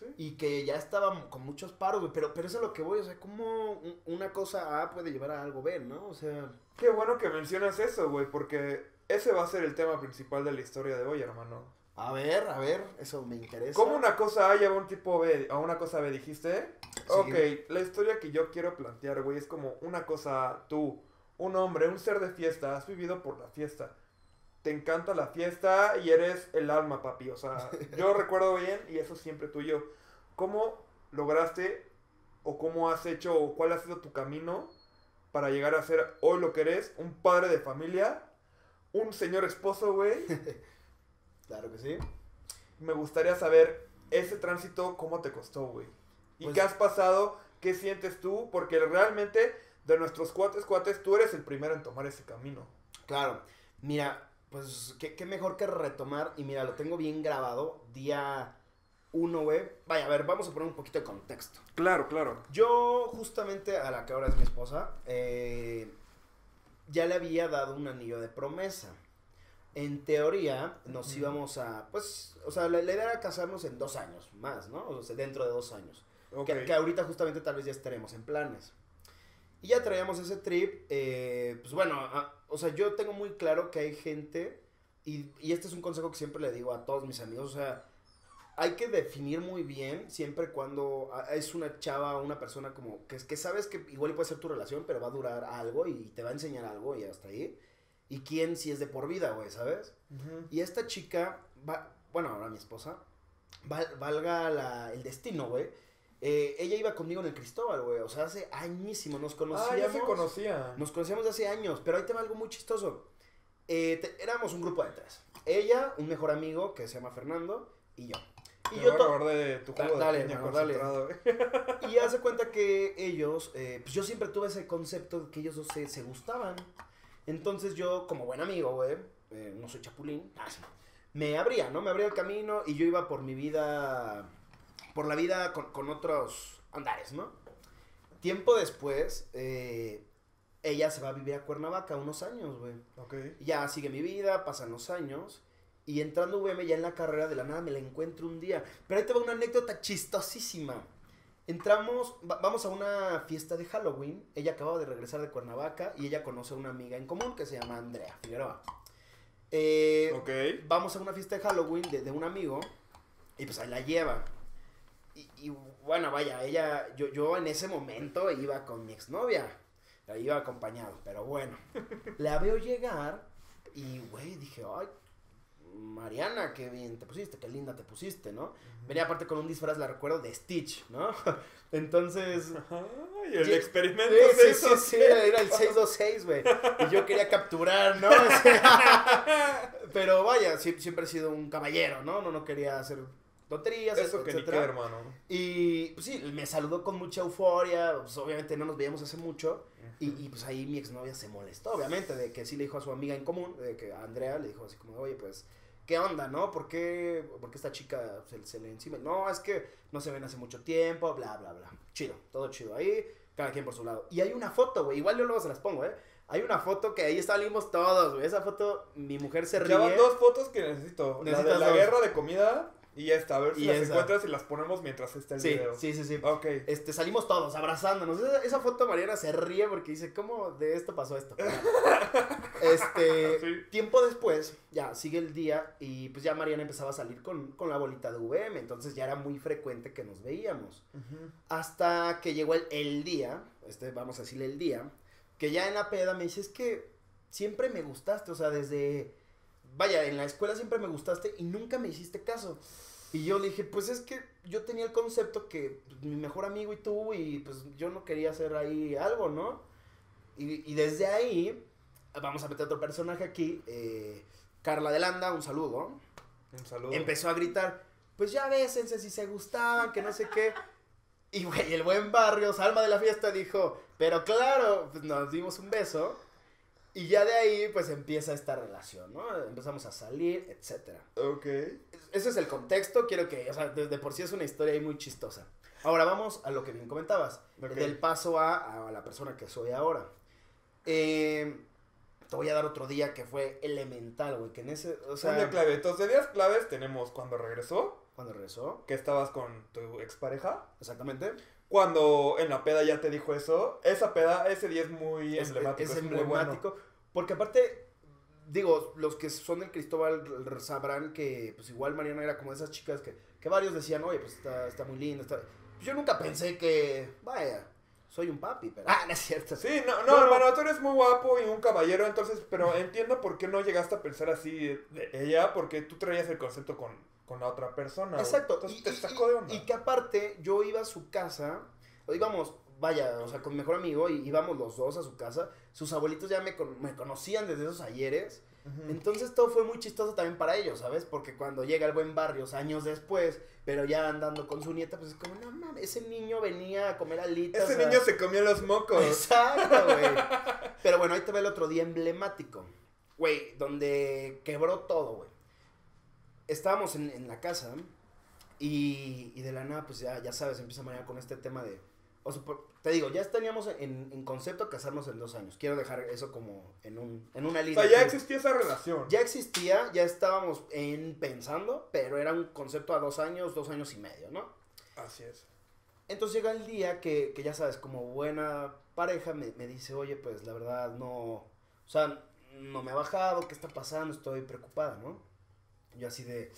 Sí. Y que ya estaba con muchos paros, güey. Pero, pero eso es lo que voy. O sea, ¿cómo un- una cosa A puede llevar a algo B, no? O sea. Qué bueno que mencionas eso, güey, porque ese va a ser el tema principal de la historia de hoy, hermano. A ver, a ver, eso me interesa. ¿Cómo una cosa A lleva a un tipo B a una cosa B, dijiste? Ok, la historia que yo quiero plantear, güey, es como una cosa A, tú, un hombre, un ser de fiesta, has vivido por la fiesta. Te encanta la fiesta y eres el alma, papi. O sea, yo recuerdo bien y eso es siempre tuyo. ¿Cómo lograste o cómo has hecho o cuál ha sido tu camino para llegar a ser hoy lo que eres? Un padre de familia, un señor esposo, güey. Claro que sí. Me gustaría saber ese tránsito, cómo te costó, güey. ¿Y Pues- qué has pasado? ¿Qué sientes tú? Porque realmente de nuestros cuates, cuates, tú eres el primero en tomar ese camino. Claro, mira, pues qué, qué mejor que retomar, y mira, lo tengo bien grabado, día uno, güey. Vaya, a ver, vamos a poner un poquito de contexto. Claro, claro. Yo, justamente a la que ahora es mi esposa, eh, ya le había dado un anillo de promesa. En teoría, nos íbamos a, pues, o sea, la, la idea era casarnos en dos años más, ¿no? O sea, dentro de dos años. Que, que ahorita justamente tal vez ya estaremos en planes. Y ya traíamos ese trip, eh, pues bueno, a- o sea, yo tengo muy claro que hay gente, y, y este es un consejo que siempre le digo a todos mis amigos, o sea, hay que definir muy bien siempre cuando es una chava o una persona como que, que sabes que igual puede ser tu relación, pero va a durar algo y te va a enseñar algo y hasta ahí. Y quién si es de por vida, güey, ¿sabes? Y esta chica, va, bueno, ahora mi esposa, valga la, el destino, güey. Eh, ella iba conmigo en el Cristóbal, güey. O sea, hace añísimo nos conocíamos. Ah, ya se conocía. Nos conocíamos hace años, pero ahí te va algo muy chistoso. Eh, éramos un grupo de tres. Ella, un mejor amigo que se llama Fernando, y yo. Y yo de tu juego dale, dale. Y hace cuenta que ellos, eh, pues yo siempre tuve ese concepto de que ellos dos se, se gustaban. Entonces yo, como buen amigo, güey, no soy chapulín, me abría, ¿no? Me abría el camino y yo iba por mi vida, por la vida con, otros andares, ¿no? Tiempo después, eh, ella se va a vivir a Cuernavaca unos años, güey. Ok. Ya sigue mi vida, pasan los años. Y entrando VM ya en la carrera de la nada me la encuentro un día. Pero ahí te va una anécdota chistosísima. Entramos, vamos a una fiesta de Halloween. Ella acababa de regresar de Cuernavaca y ella conoce a una amiga en común que se llama Andrea Figueroa. Eh, Vamos a una fiesta de Halloween de, un amigo y pues ahí la lleva. Y, bueno, vaya, ella, yo, yo en ese momento iba con mi exnovia. La iba acompañado, pero bueno. la veo llegar y, güey, dije, ay, Mariana, qué bien te pusiste, qué linda te pusiste, ¿no? Venía aparte con un disfraz, la recuerdo, de Stitch, ¿no? Entonces... Ay, el experimento sí, sí, sí, era el 626, güey. Y yo quería capturar, ¿no? Pero vaya, siempre he sido un caballero, ¿no? No, no quería hacer tonterías, Eso que ni qué, hermano. Y pues sí, me saludó con mucha euforia, pues obviamente no nos veíamos hace mucho. y, y, pues ahí mi exnovia se molestó, obviamente, de que sí le dijo a su amiga en común, de que a Andrea le dijo así como, oye, pues ¿qué onda, no? ¿Por qué, por esta chica se, le encima? No, es que no se ven hace mucho tiempo, bla, bla, bla. Chido, todo chido ahí, cada quien por su lado. Y hay una foto, güey, igual yo luego se las pongo, ¿eh? Hay una foto que ahí salimos todos, güey. Esa foto, mi mujer se ríe. Ya dos fotos que necesito. La de la guerra de comida y ya está, a ver si las encuentras y las ponemos mientras está el video. Sí, sí, sí. Ok. Este, salimos todos abrazándonos. Esa, foto Mariana se ríe porque dice, ¿cómo de esto pasó esto? este, tiempo después, ya sigue el día y pues ya Mariana empezaba a salir con, la bolita de VM, entonces ya era muy frecuente que nos veíamos. Hasta que llegó el, el día, este, vamos a decirle el día, que ya en la peda me dice, es que siempre me gustaste, o sea, desde vaya, en la escuela siempre me gustaste y nunca me hiciste caso. Y yo le dije, pues es que yo tenía el concepto que pues, mi mejor amigo y tú, y pues yo no quería hacer ahí algo, ¿no? Y, desde ahí, vamos a meter otro personaje aquí, eh, Carla de Landa, un saludo. Un saludo. Empezó a gritar, pues ya bésense si se gustaban, que no sé qué. Y güey, el buen barrio, Salma de la fiesta, dijo, pero claro, pues nos dimos un beso. Y ya de ahí, pues empieza esta relación, ¿no? Empezamos a salir, etcétera. Ok. Ese es el contexto, quiero que, o sea, desde por sí es una historia ahí muy chistosa. Ahora vamos a lo que bien comentabas, del paso a, a, la persona que soy ahora. Eh, te voy a dar otro día que fue elemental, güey, que en ese, o sea... Día clave, entonces días claves tenemos cuando regresó. Cuando regresó. Que estabas con tu expareja. Exactamente cuando en la peda ya te dijo eso, esa peda, ese día es muy emblemático. Es, emblemático. Porque aparte, digo, los que son del Cristóbal sabrán que, pues igual Mariana era como esas chicas que, que varios decían, oye, pues está, está muy linda. Está... Pues yo nunca pensé que, vaya, soy un papi, pero... Ah, no es cierto. Sí, no, no, hermano, tú eres muy guapo y un caballero, entonces, pero entiendo por qué no llegaste a pensar así de ella, porque tú traías el concepto con con la otra persona. Exacto. y, te sacó de onda. Y que aparte yo iba a su casa, íbamos, vaya, o sea, con mi mejor amigo, y íbamos los dos a su casa. Sus abuelitos ya me, me conocían desde esos ayeres. Entonces todo fue muy chistoso también para ellos, ¿sabes? Porque cuando llega el buen barrio, años después, pero ya andando con su nieta, pues es como, no mames, ese niño venía a comer alitas. Ese niño se comió los mocos. Exacto, güey. pero bueno, ahí te ve el otro día emblemático, güey, donde quebró todo, güey estábamos en, la casa y, y, de la nada, pues ya, ya sabes, empieza María con este tema de... O sea, te digo, ya teníamos en, en, concepto casarnos en dos años. Quiero dejar eso como en, un, en una línea. O sea, ya existía esa relación. Ya existía, ya estábamos en pensando, pero era un concepto a dos años, dos años y medio, ¿no? Así es. Entonces llega el día que, que ya sabes, como buena pareja, me, me, dice, oye, pues la verdad no, o sea, no me ha bajado, ¿qué está pasando? Estoy preocupada, ¿no? Yo así de,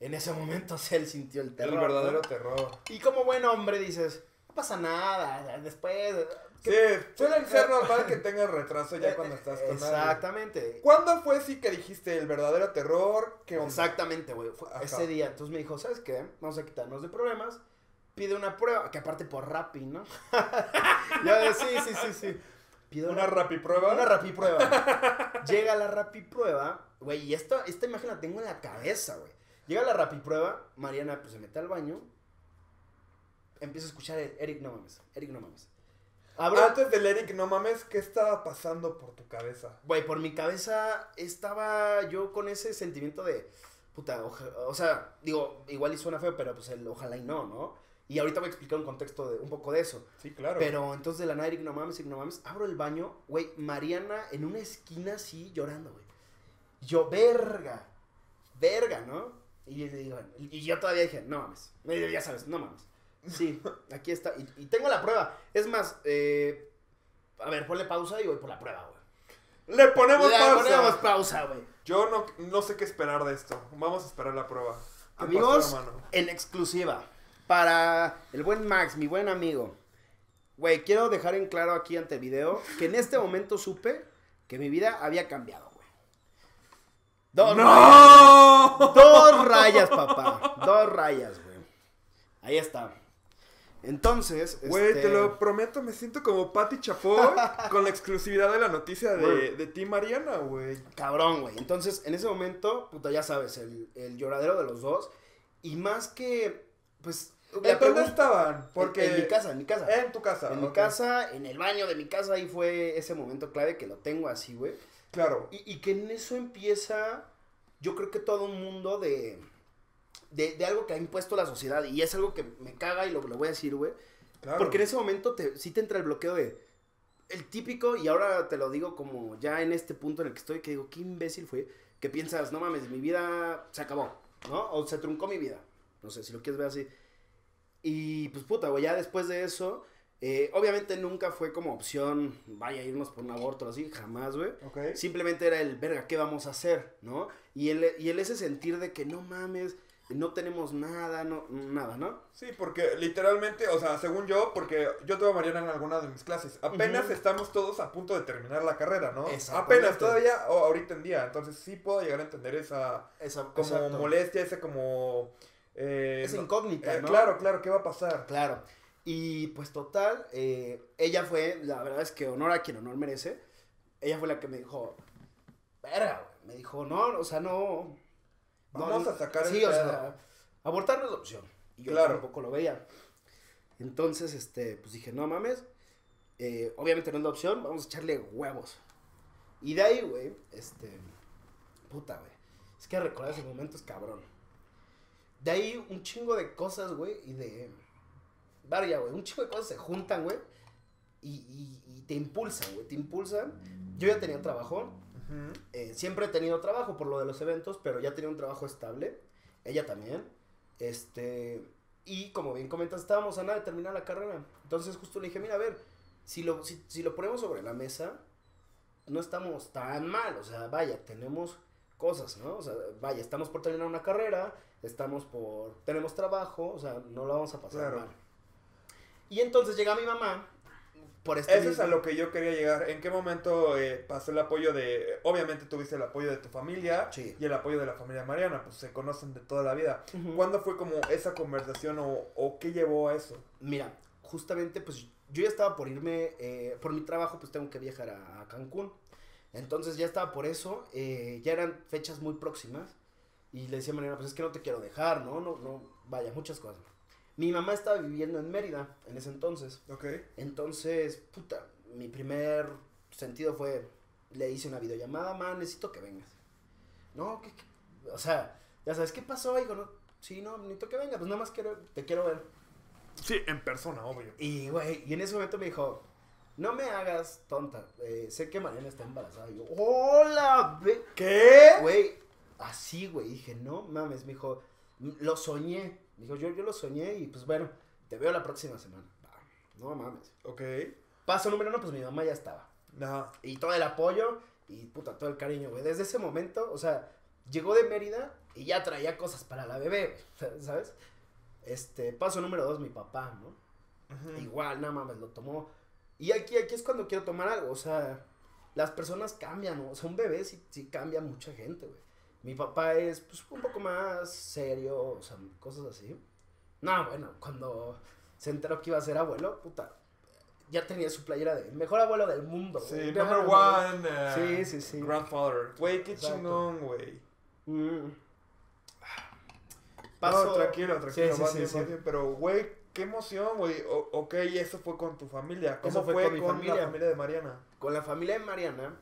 En ese momento él sintió el terror. el verdadero ¿no? terror. Y como buen hombre dices, no pasa nada, después... Sí, suele ser normal que tengas retraso ya cuando estás con. Exactamente. ¿Cuándo fue sí que dijiste el verdadero terror? ¿Qué onda? Exactamente, güey. Ese día, entonces me dijo, ¿sabes qué? Vamos a quitarnos de problemas. Pide una prueba, que aparte por Rappi, ¿no? Yo de, sí, sí, sí, sí. Pide ¿Una rapiprueba? Una Rappi prueba. Llega la Rappi prueba, güey, y esta, esta imagen la tengo en la cabeza, güey. Llega la Rappi prueba, Mariana pues se mete al baño. Empieza a escuchar el Eric, no mames, Eric, no mames. Abro, Antes del Eric, no mames, ¿qué estaba pasando por tu cabeza? Güey, por mi cabeza estaba yo con ese sentimiento de, puta, oja- o sea, digo, igual y suena feo, pero pues el ojalá y no, ¿no? Y ahorita voy a explicar un contexto de un poco de eso. Sí, claro. Pero entonces de la nada, Eric, no mames, Eric, no mames, abro el baño, güey, Mariana en una esquina así llorando, güey. Yo, verga, verga, ¿no? Y, yo digo, y yo todavía dije, no mames, ya sabes, no mames. Sí, aquí está, y, y tengo la prueba. Es más, eh, a ver, ponle pausa y voy por la prueba, güey. Le ponemos Le pausa. ponemos pausa, güey. Yo no, no sé qué esperar de esto. Vamos a esperar la prueba. ¿Qué Amigos, pasó, hermano? en exclusiva, para el buen Max, mi buen amigo. Güey, quiero dejar en claro aquí ante el video que en este momento supe que mi vida había cambiado, Dos rayas. Dos rayas, papá. Dos rayas, güey. Ahí está. Entonces, Güey, este, te lo prometo, me siento como Patti Chapoy con la exclusividad de la noticia de, de ti, Mariana, güey. Cabrón, güey. Entonces, en ese momento, puta, ya sabes, el, el lloradero de los dos. Y más que, pues... ¿En dónde estaban? Porque... En, en mi casa, en mi casa. En tu casa. En mi casa, en el baño de mi casa, ahí fue ese momento clave que lo tengo así, güey. Claro. Y, y que en eso empieza, yo creo que todo un mundo de, de, de algo que ha impuesto la sociedad. Y es algo que me caga y lo, lo voy a decir, güey. Claro. Porque en ese momento te, sí te entra el bloqueo de... El típico, y ahora te lo digo como ya en este punto en el que estoy, que digo, qué imbécil fue, que piensas, no mames, mi vida se acabó, ¿no? O se truncó mi vida. No sé, si lo quieres ver así. Y pues puta, güey, ya después de eso, eh, obviamente nunca fue como opción, vaya, irnos por un aborto o así, jamás, güey. Simplemente era el, verga, ¿qué vamos a hacer? ¿No? Y el, y el ese sentir de que no mames, no tenemos nada, no, nada, ¿no? Sí, porque literalmente, o sea, según yo, porque yo tuve a Mariana en alguna de mis clases, apenas estamos todos a punto de terminar la carrera, ¿no? Apenas, todavía, o ahorita en día, entonces sí puedo llegar a entender esa Esa, como exacto. molestia, esa como... Eh, Esa incógnita, eh, ¿no? Claro, claro, ¿qué va a pasar? Claro. Y pues total, eh, ella fue, la verdad es que honor a quien honor merece. Ella fue la que me dijo, verga, güey. Me dijo, no, o sea, no. Vamos no, a sacar el Sí, o pedo. sea, abortar no es opción. Y yo Claro. tampoco lo veía. Entonces, este, pues dije, no mames. eh, obviamente no es la opción, vamos a echarle huevos. Y de ahí, güey, este. Puta, güey. Es que recordar ese momento es cabrón. De ahí un chingo de cosas, güey, y de. Varia, güey. Un chingo de cosas se juntan, güey. Y, y, y te impulsan, güey. Te impulsan. Yo ya tenía trabajo. Eh, siempre he tenido trabajo por lo de los eventos, pero ya tenía un trabajo estable. Ella también. Este. Y como bien comentas, estábamos a nada de terminar la carrera. Entonces justo le dije, mira, a ver, si lo, si, si lo ponemos sobre la mesa, no estamos tan mal. O sea, vaya, tenemos cosas, ¿no? O sea, vaya, estamos por terminar una carrera, estamos por... Tenemos trabajo, o sea, no lo vamos a pasar Claro. mal. Y entonces llega mi mamá, por este... Eso es a lo que yo quería llegar. ¿En qué momento eh, pasó el apoyo de... Obviamente tuviste el apoyo de tu familia Sí. y el apoyo de la familia Mariana, pues se conocen de toda la vida. ¿Cuándo fue como esa conversación o, o qué llevó a eso? Mira, justamente pues yo ya estaba por irme, eh, por mi trabajo pues tengo que viajar a, a Cancún. Entonces ya estaba por eso, eh, ya eran fechas muy próximas. Y le decía a Mariana, pues es que no te quiero dejar, ¿no? No, no, vaya, muchas cosas. Mi mamá estaba viviendo en Mérida en ese entonces. Ok. Entonces, puta, mi primer sentido fue, le hice una videollamada, man, necesito que vengas. No, ¿qué, qué? o sea, ya sabes, ¿qué pasó, hijo? No, sí, no, necesito que vengas, pues nada más quiero, te quiero ver. Sí, en persona, obvio. Y, güey, y en ese momento me dijo, no me hagas tonta, eh, sé que Mariana está embarazada. Y yo, hola, ¿Qué? güey, así, güey, dije, no mames, me dijo, lo soñé. Me dijo, yo, yo lo soñé y pues bueno, te veo la próxima semana. No mames. Ok. Paso número uno, pues mi mamá ya estaba. Ajá. Y todo el apoyo y puta, todo el cariño, güey. Desde ese momento, o sea, Llegó de Mérida y ya traía cosas para la bebé, ¿sabes? Este, paso número dos, mi papá, ¿no? Ujú. Igual, nada mames, lo tomó. Y aquí, aquí es cuando quiero tomar algo, o sea, las personas cambian, ¿no? O sea, un bebé sí, sí cambia mucha gente, güey. Mi papá es, pues, un poco más serio, o sea, cosas así. No, bueno, cuando se enteró que iba a ser abuelo, puta, ya tenía su playera de mejor abuelo del mundo. Sí, güey. number No, one. eh, Sí, sí, sí. Grandfather. Güey, qué Exacto. chingón, güey. Mm. No, Paso- tranquilo, tranquilo, Sí, sí, bien, sí. bien, pero güey, qué emoción, güey. Ok, eso fue con tu familia. ¿Cómo Eso fue, fue con, con mi la familia. familia de Mariana? Con la familia de Mariana,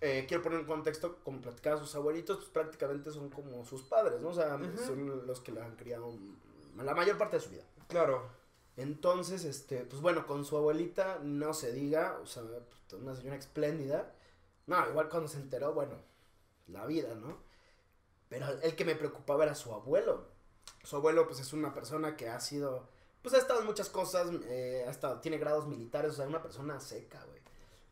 eh, quiero poner en contexto, como platicaba sus abuelitos, pues prácticamente son como sus padres, ¿no? O sea, son los que la han criado la mayor parte de su vida. Claro. Entonces, este, pues bueno, con su abuelita no se diga, o sea, pues, una señora espléndida. No, igual cuando se enteró, bueno, la vida, ¿no? Pero el que me preocupaba era su abuelo. Su abuelo, pues es una persona que ha sido, pues ha estado en muchas cosas, eh, ha estado, tiene grados militares, o sea, una persona seca, güey.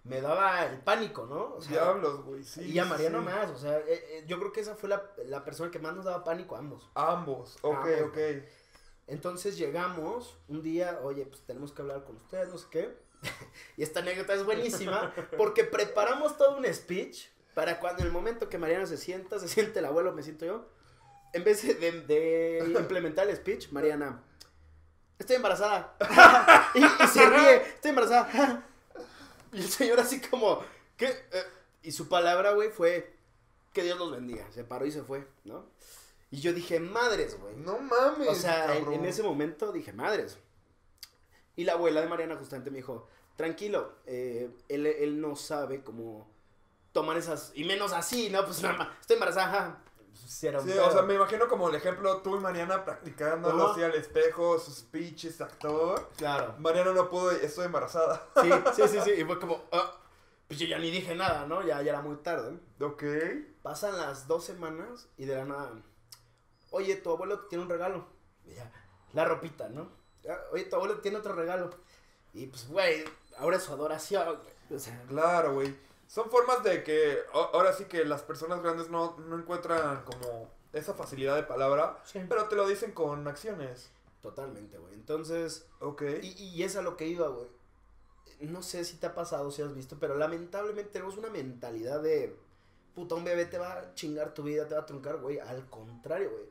Me daba el pánico, ¿no? O sea, Diablos, güey, sí. y a Mariano sí. más, o sea, eh, eh, yo creo que esa fue la, la persona que más nos daba pánico a ambos. Ambos, ok, Ambos. ok. Entonces llegamos un día, oye, pues tenemos que hablar con ustedes, no sé qué. y esta anécdota es buenísima porque preparamos todo un speech para cuando en el momento que Mariana se sienta, se siente el abuelo, me siento yo. En vez de, de- de implementar el speech, Mariana, estoy embarazada. y, y se ríe, estoy embarazada. Y el señor así como, ¿qué? Eh, y su palabra, güey, fue, que Dios los bendiga. Se paró y se fue, ¿no? Y yo dije, madres, güey. No mames. O sea, en, ese momento dije, madres. Y la abuela de Mariana justamente me dijo, tranquilo, eh, él, él no sabe cómo tomar esas, y menos así, ¿no? Pues nada más, estoy embarazada. Sí pedo. o sea, me imagino como el ejemplo tú y Mariana practicando así al espejo, sus speeches, actor. Claro. Mariana no pudo, estoy embarazada. Sí, sí, sí, sí. Y fue como, ah, pues yo ya ni dije nada, ¿no? Ya, ya era muy tarde. Ok. Pasan las dos semanas y de la nada, oye, tu abuelo te tiene un regalo. Y ya, la ropita, ¿no? Ya, Oye, tu abuelo tiene otro regalo. Y pues, güey, ahora es su adoración. güey. O sea, Claro, güey. Son formas de que ahora sí que las personas grandes no, no encuentran como esa facilidad de palabra, Sí. pero te lo dicen con acciones. Totalmente, güey. Entonces, Ok. y, y es a lo que iba, güey. No sé si te ha pasado, si has visto, pero lamentablemente tenemos una mentalidad de, puta, un bebé te va a chingar tu vida, te va a truncar, güey. Al contrario, güey.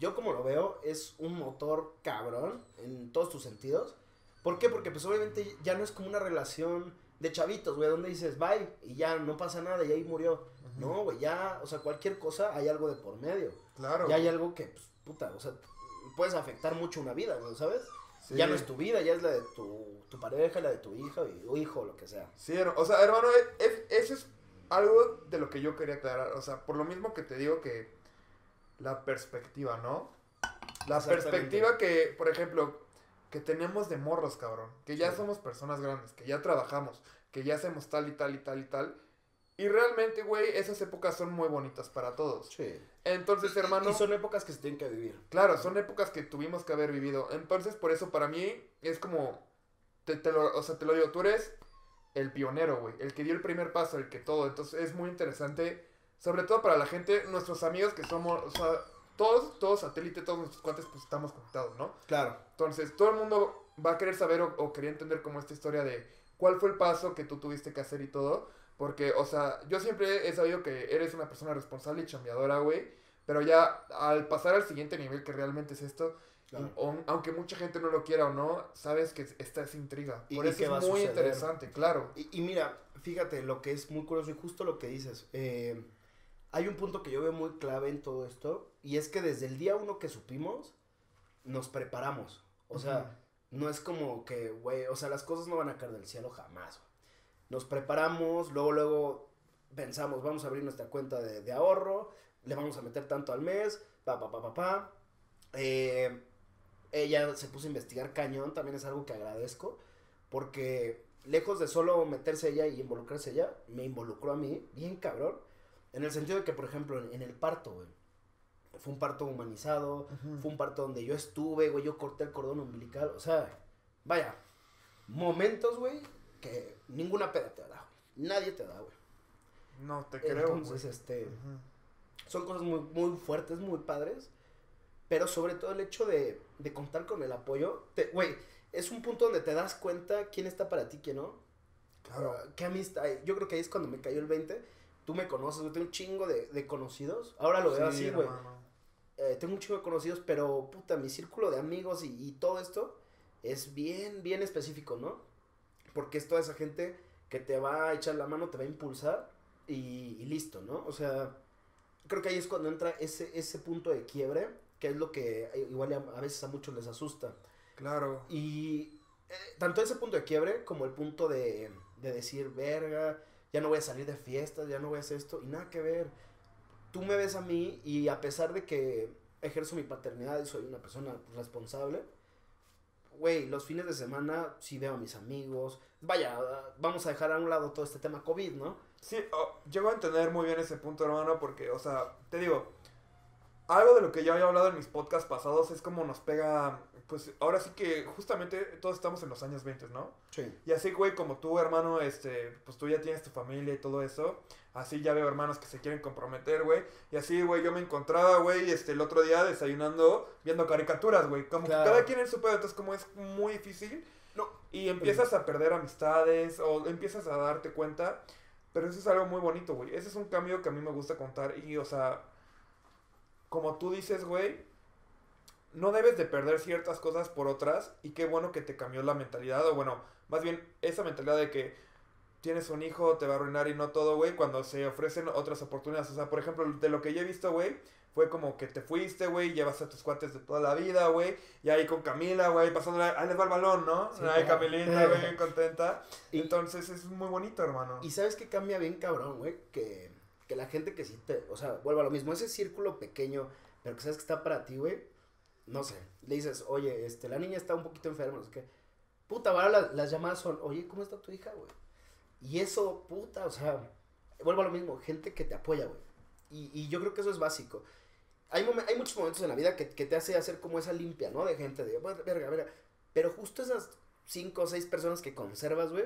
Yo como lo veo, es un motor cabrón en todos tus sentidos. ¿Por qué? Porque pues obviamente ya no es como una relación de chavitos, güey, donde dices, bye, y ya no pasa nada, y ahí murió. No, güey, ya, o sea, cualquier cosa hay algo de por medio. Claro. Ya hay algo que, pues, puta, o sea, puedes afectar mucho una vida, güey, ¿sabes? Sí. Ya no es tu vida, ya es la de tu, tu pareja, la de tu hija o hijo, lo que sea. Sí, o sea, hermano, e- es- eso es algo de lo que yo quería aclarar. O sea, por lo mismo que te digo que la perspectiva, ¿no? La perspectiva que, por ejemplo, que tenemos de morros, cabrón. Que ya Sí. somos personas grandes, que ya trabajamos, que ya hacemos tal y tal y tal y tal. Y realmente, güey, esas épocas son muy bonitas para todos. Sí. Entonces, hermano... Y son épocas que se tienen que vivir. Claro, son épocas que tuvimos que haber vivido. Entonces, por eso para mí es como, te, te lo, o sea, te lo digo, tú eres el pionero, güey, el que dio el primer paso, el que todo. Entonces, es muy interesante, sobre todo para la gente, nuestros amigos que somos, o sea, todos, todos satélite, todos nuestros cuates, pues estamos conectados, ¿no? Claro. Entonces, todo el mundo va a querer saber o, o quería entender como esta historia de cuál fue el paso que tú tuviste que hacer y todo. Porque, o sea, yo siempre he sabido que eres una persona responsable y chambeadora, güey. Pero ya al pasar al siguiente nivel, que realmente es esto, Claro. o- aunque mucha gente no lo quiera o no, sabes que está esa intriga. Por y eso es muy interesante, claro. Y, y mira, fíjate, lo que es muy curioso y justo lo que dices. eh, hay un punto que yo veo muy clave en todo esto. Y es que desde el día uno que supimos, nos preparamos. O sea, no es como que, güey, o sea, las cosas no van a caer del cielo jamás. Nos preparamos, luego, luego pensamos, vamos a abrir nuestra cuenta de, de ahorro, le vamos a meter tanto al mes, pa, pa, pa, pa, pa. Eh, ella se puso a investigar cañón, también es algo que agradezco, porque lejos de solo meterse ella y involucrarse ella, me involucró a mí, bien cabrón, en el sentido de que, por ejemplo, en, en el parto, güey, fue un parto humanizado, fue un parto donde yo estuve, güey, yo corté el cordón umbilical, o sea, vaya, momentos, güey, que ninguna peda te da, güey, nadie te da, güey. No te creo, Entonces, güey. este, son cosas muy, muy fuertes, muy padres. Pero sobre todo el hecho de, de contar con el apoyo. te- Güey, es un punto donde te das cuenta quién está para ti, quién no. Claro. Ah, ¿Qué amistad? Yo creo que ahí es cuando me cayó el 20. Tú me conoces, güey, tengo un chingo de, de conocidos. Ahora lo veo Sí, así, güey. Eh, tengo un chingo de conocidos, pero puta, mi círculo de amigos y, y todo esto es bien, bien específico, ¿no? Porque es toda esa gente que te va a echar la mano, te va a impulsar y, y listo, ¿no? O sea, creo que ahí es cuando entra ese, ese punto de quiebre, que es lo que eh, igual a, a veces a muchos les asusta. Claro. Y eh, tanto ese punto de quiebre como el punto de, de decir, verga, ya no voy a salir de fiestas, ya no voy a hacer esto, y nada que ver. Tú me ves a mí y a pesar de que ejerzo mi paternidad y soy una persona responsable, güey, los fines de semana sí veo a mis amigos. Vaya, vamos a dejar a un lado todo este tema COVID, ¿no? Sí, llego a entender muy bien ese punto, hermano, porque, o sea, te digo, algo de lo que ya había hablado en mis podcasts pasados es como nos pega, pues ahora sí que justamente todos estamos en los años 20, ¿no? Sí. Y así, güey, como tú, hermano, este, pues tú ya tienes tu familia y todo eso. Así ya veo hermanos que se quieren comprometer, güey. Y así, güey, yo me encontraba, güey, este, el otro día desayunando, viendo caricaturas, güey. Como Claro. que cada quien en su pedo, entonces como es muy difícil. No. Y empiezas a perder amistades o empiezas a darte cuenta. Pero eso es algo muy bonito, güey. Ese es un cambio que a mí me gusta contar. Y, o sea, como tú dices, güey, no debes de perder ciertas cosas por otras. Y qué bueno que te cambió la mentalidad. O bueno, más bien esa mentalidad de que tienes un hijo, te va a arruinar y no todo, güey. Cuando se ofrecen otras oportunidades. O sea, por ejemplo, de lo que yo he visto, güey. Fue como que te fuiste, güey, llevas a tus cuates de toda la vida, güey. Y ahí con Camila, güey, pasando, ahí les va el balón, ¿no? Sí, ahí claro. Camilita, güey, bien contenta. Y- Entonces es muy bonito, hermano. Y sabes que cambia bien cabrón, güey, que, que la gente que sí te, o sea, vuelva a lo mismo, ese círculo pequeño, pero que sabes que está para ti, güey, no sé, le dices, oye, este, la niña está un poquito enferma, no sé qué, puta, ahora las, las llamadas son, oye, ¿cómo está tu hija, güey? Y eso, puta, o sea, vuelvo a lo mismo, gente que te apoya, güey, y, y yo creo que eso es básico. Hay, momen- hay muchos momentos en la vida que, que te hace hacer como esa limpia, ¿no? De gente, de, "Bueno, verga, verga, pero justo esas cinco o seis personas que conservas, güey,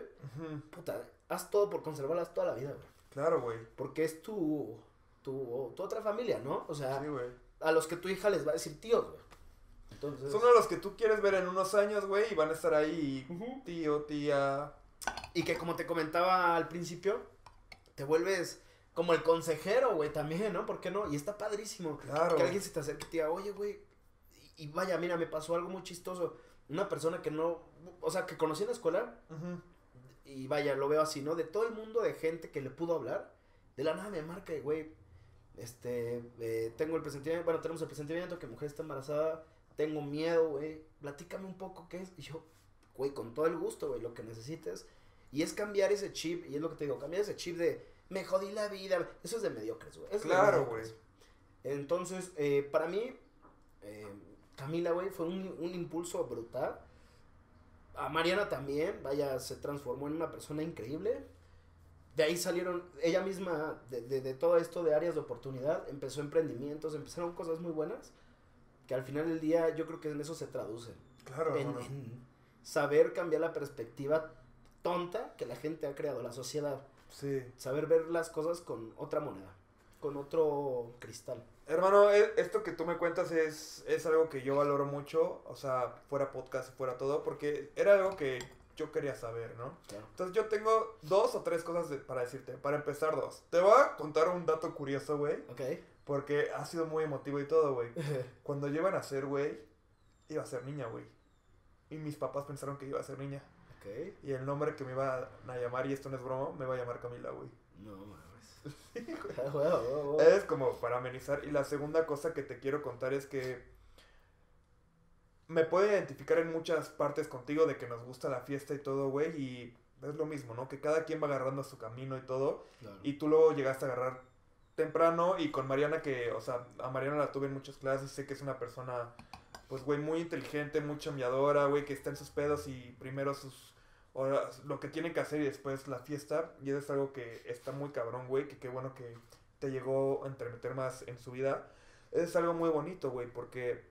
puta, haz todo por conservarlas toda la vida, güey. Claro, güey. Porque es tu, tu, tu otra familia, ¿no? O sea, Sí, a los que tu hija les va a decir tíos, güey. Entonces, Son de los que tú quieres ver en unos años, güey, y van a estar ahí, tío, tía. y que como te comentaba al principio, te vuelves como el consejero, güey, también, ¿no? ¿Por qué no? Y está padrísimo. Claro. Que alguien se te acerque y te diga, oye, güey, y, vaya, mira, me pasó algo muy chistoso. Una persona que no, o sea, que conocí en la escuela, Ujú. y vaya, lo veo así, ¿no? De todo el mundo de gente que le pudo hablar, de la nada me marca, güey, este, eh, tengo el presentimiento, bueno, tenemos el presentimiento que mujer está embarazada, tengo miedo, güey, platícame un poco qué es, y yo, güey, con todo el gusto, güey, lo que necesites, y es cambiar ese chip, y es lo que te digo, cambiar ese chip de, me jodí la vida, eso es de mediocres, güey, Claro, mediocres. Entonces, eh, para mí, eh, Camila, güey, fue un, un impulso brutal. A Mariana también, vaya, se transformó en una persona increíble. De ahí salieron, ella misma, de, de, de todo esto de áreas de oportunidad, empezó emprendimientos, empezaron cosas muy buenas, que al final del día yo creo que en eso se traducen. Claro, En, saber cambiar la perspectiva tonta que la gente ha creado, la sociedad. Sí. Saber ver las cosas con otra moneda, con otro cristal. Hermano, e- esto que tú me cuentas es, es algo que yo valoro mucho, o sea, fuera podcast, fuera todo, porque era algo que yo quería saber, ¿no? Claro. Entonces yo tengo dos o tres cosas de- para decirte. Para empezar, dos. Te voy a contar un dato curioso, güey, Ok. Porque ha sido muy emotivo y todo, güey. Cuando yo iba a nacer, güey, iba a ser niña, güey. Y mis papás pensaron que iba a ser niña. ok. Y el nombre que me iba a llamar, y esto no es broma, me va a llamar Camila, güey. No mames. Ah, huevo, huevo, huevo. Es como para amenizar. Y la segunda cosa que te quiero contar es que me puedo identificar en muchas partes contigo de que nos gusta la fiesta y todo, güey. Y es lo mismo, ¿no? Que cada quien va agarrando su camino y todo. Claro. Y tú luego llegaste a agarrar temprano y con Mariana que, o sea, a Mariana la tuve en muchas clases. Sé que es una persona, pues, güey, muy inteligente, muy chambeadora, güey, que está en sus pedos y primero sus horas, lo que tiene que hacer y después la fiesta. Y eso es algo que está muy cabrón, güey, que qué bueno que te llegó a entremeter más en su vida. Es algo muy bonito, güey, porque,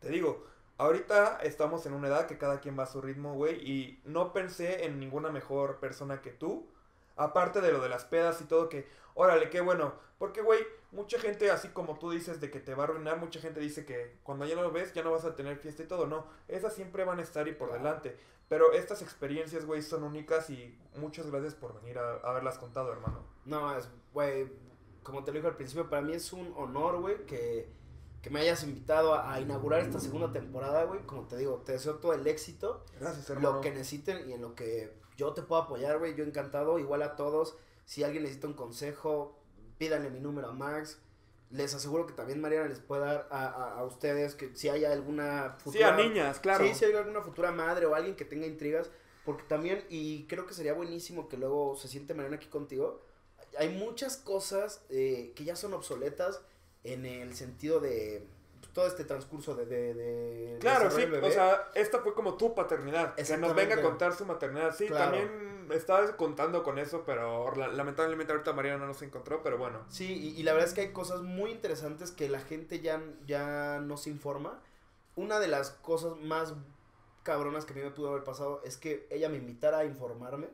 te digo, ahorita estamos en una edad que cada quien va a su ritmo, güey, y no pensé en ninguna mejor persona que tú. Aparte de lo de las pedas y todo, que, órale, qué bueno. Porque, güey, mucha gente, así como tú dices, de que te va a arruinar, mucha gente dice que cuando ya no lo ves, ya no vas a tener fiesta y todo. No, esas siempre van a estar y por delante. Pero estas experiencias, güey, son únicas y muchas gracias por venir a haberlas contado, hermano. No, es, güey, como te lo dije al principio, para mí es un honor, güey, que, que me hayas invitado a, a inaugurar esta segunda temporada, güey. Como te digo, te deseo todo el éxito. Gracias, hermano. Lo que necesiten y en lo que yo te puedo apoyar, güey. Yo encantado, igual a todos. Si alguien necesita un consejo, pídanle mi número a Max. Les aseguro que también Mariana les puede dar a, a, a ustedes que si hay alguna Sí, a niñas, claro. Sí, si hay alguna futura madre o alguien que tenga intrigas. Porque también, y creo que sería buenísimo que luego se siente Mariana aquí contigo. Hay muchas cosas eh, que ya son obsoletas en el sentido de pues, todo este transcurso de... de, de Claro, sí, bebé. o sea, esta fue como tu paternidad. Que nos venga a contar su maternidad. Sí, Claro. también estaba contando con eso, pero la- lamentablemente ahorita Mariana no nos encontró, pero bueno. Sí, y, y la verdad es que hay cosas muy interesantes que la gente ya, ya no se informa. Una de las cosas más cabronas que a mí me pudo haber pasado es que ella me invitara a informarme.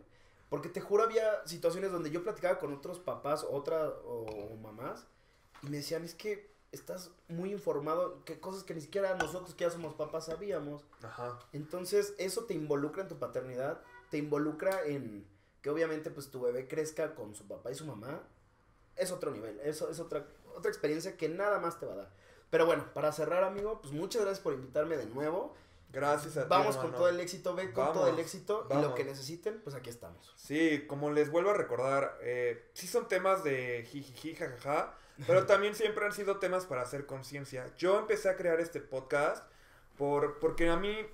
Porque te juro, había situaciones donde yo platicaba con otros papás, otra o mamás, y me decían, es que estás muy informado, que cosas que ni siquiera nosotros que ya somos papás sabíamos. Ajá. Entonces, eso te involucra en tu paternidad, te involucra en que obviamente pues tu bebé crezca con su papá y su mamá. Es otro nivel, eso es otra, otra experiencia que nada más te va a dar. Pero bueno, para cerrar, amigo, pues muchas gracias por invitarme de nuevo. Gracias a ti. Vamos con todo el éxito, ve con todo el Vamos, éxito y lo que necesiten, pues aquí estamos. Sí, como les vuelvo a recordar, eh, sí son temas de jijiji, jajaja, pero también siempre han sido temas para hacer conciencia. Yo empecé a crear este podcast por, porque a mí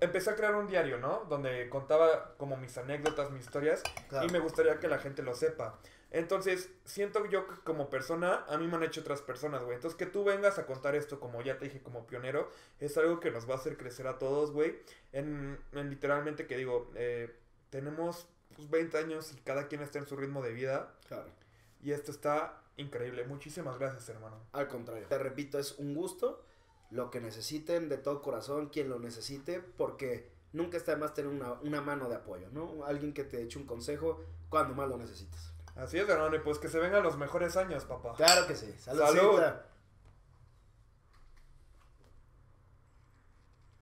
empecé a crear un diario, ¿no? Donde contaba como mis anécdotas, mis historias, y me gustaría que la gente lo sepa. Entonces, siento yo que como persona, a mí me han hecho otras personas, güey. Entonces, que tú vengas a contar esto, como ya te dije, como pionero, es algo que nos va a hacer crecer a todos, güey. En, en literalmente que digo, eh, tenemos pues, 20 años y cada quien está en su ritmo de vida. Claro. Y esto está increíble. Muchísimas gracias, hermano. Al contrario. Te repito, es un gusto. Lo que necesiten de todo corazón, quien lo necesite, porque nunca está de más tener una, una mano de apoyo, ¿no? Alguien que te eche un consejo cuando más lo necesites. Así es, hermano. Y pues que se vengan los mejores años, papá. Claro que sí. Salud. Salud.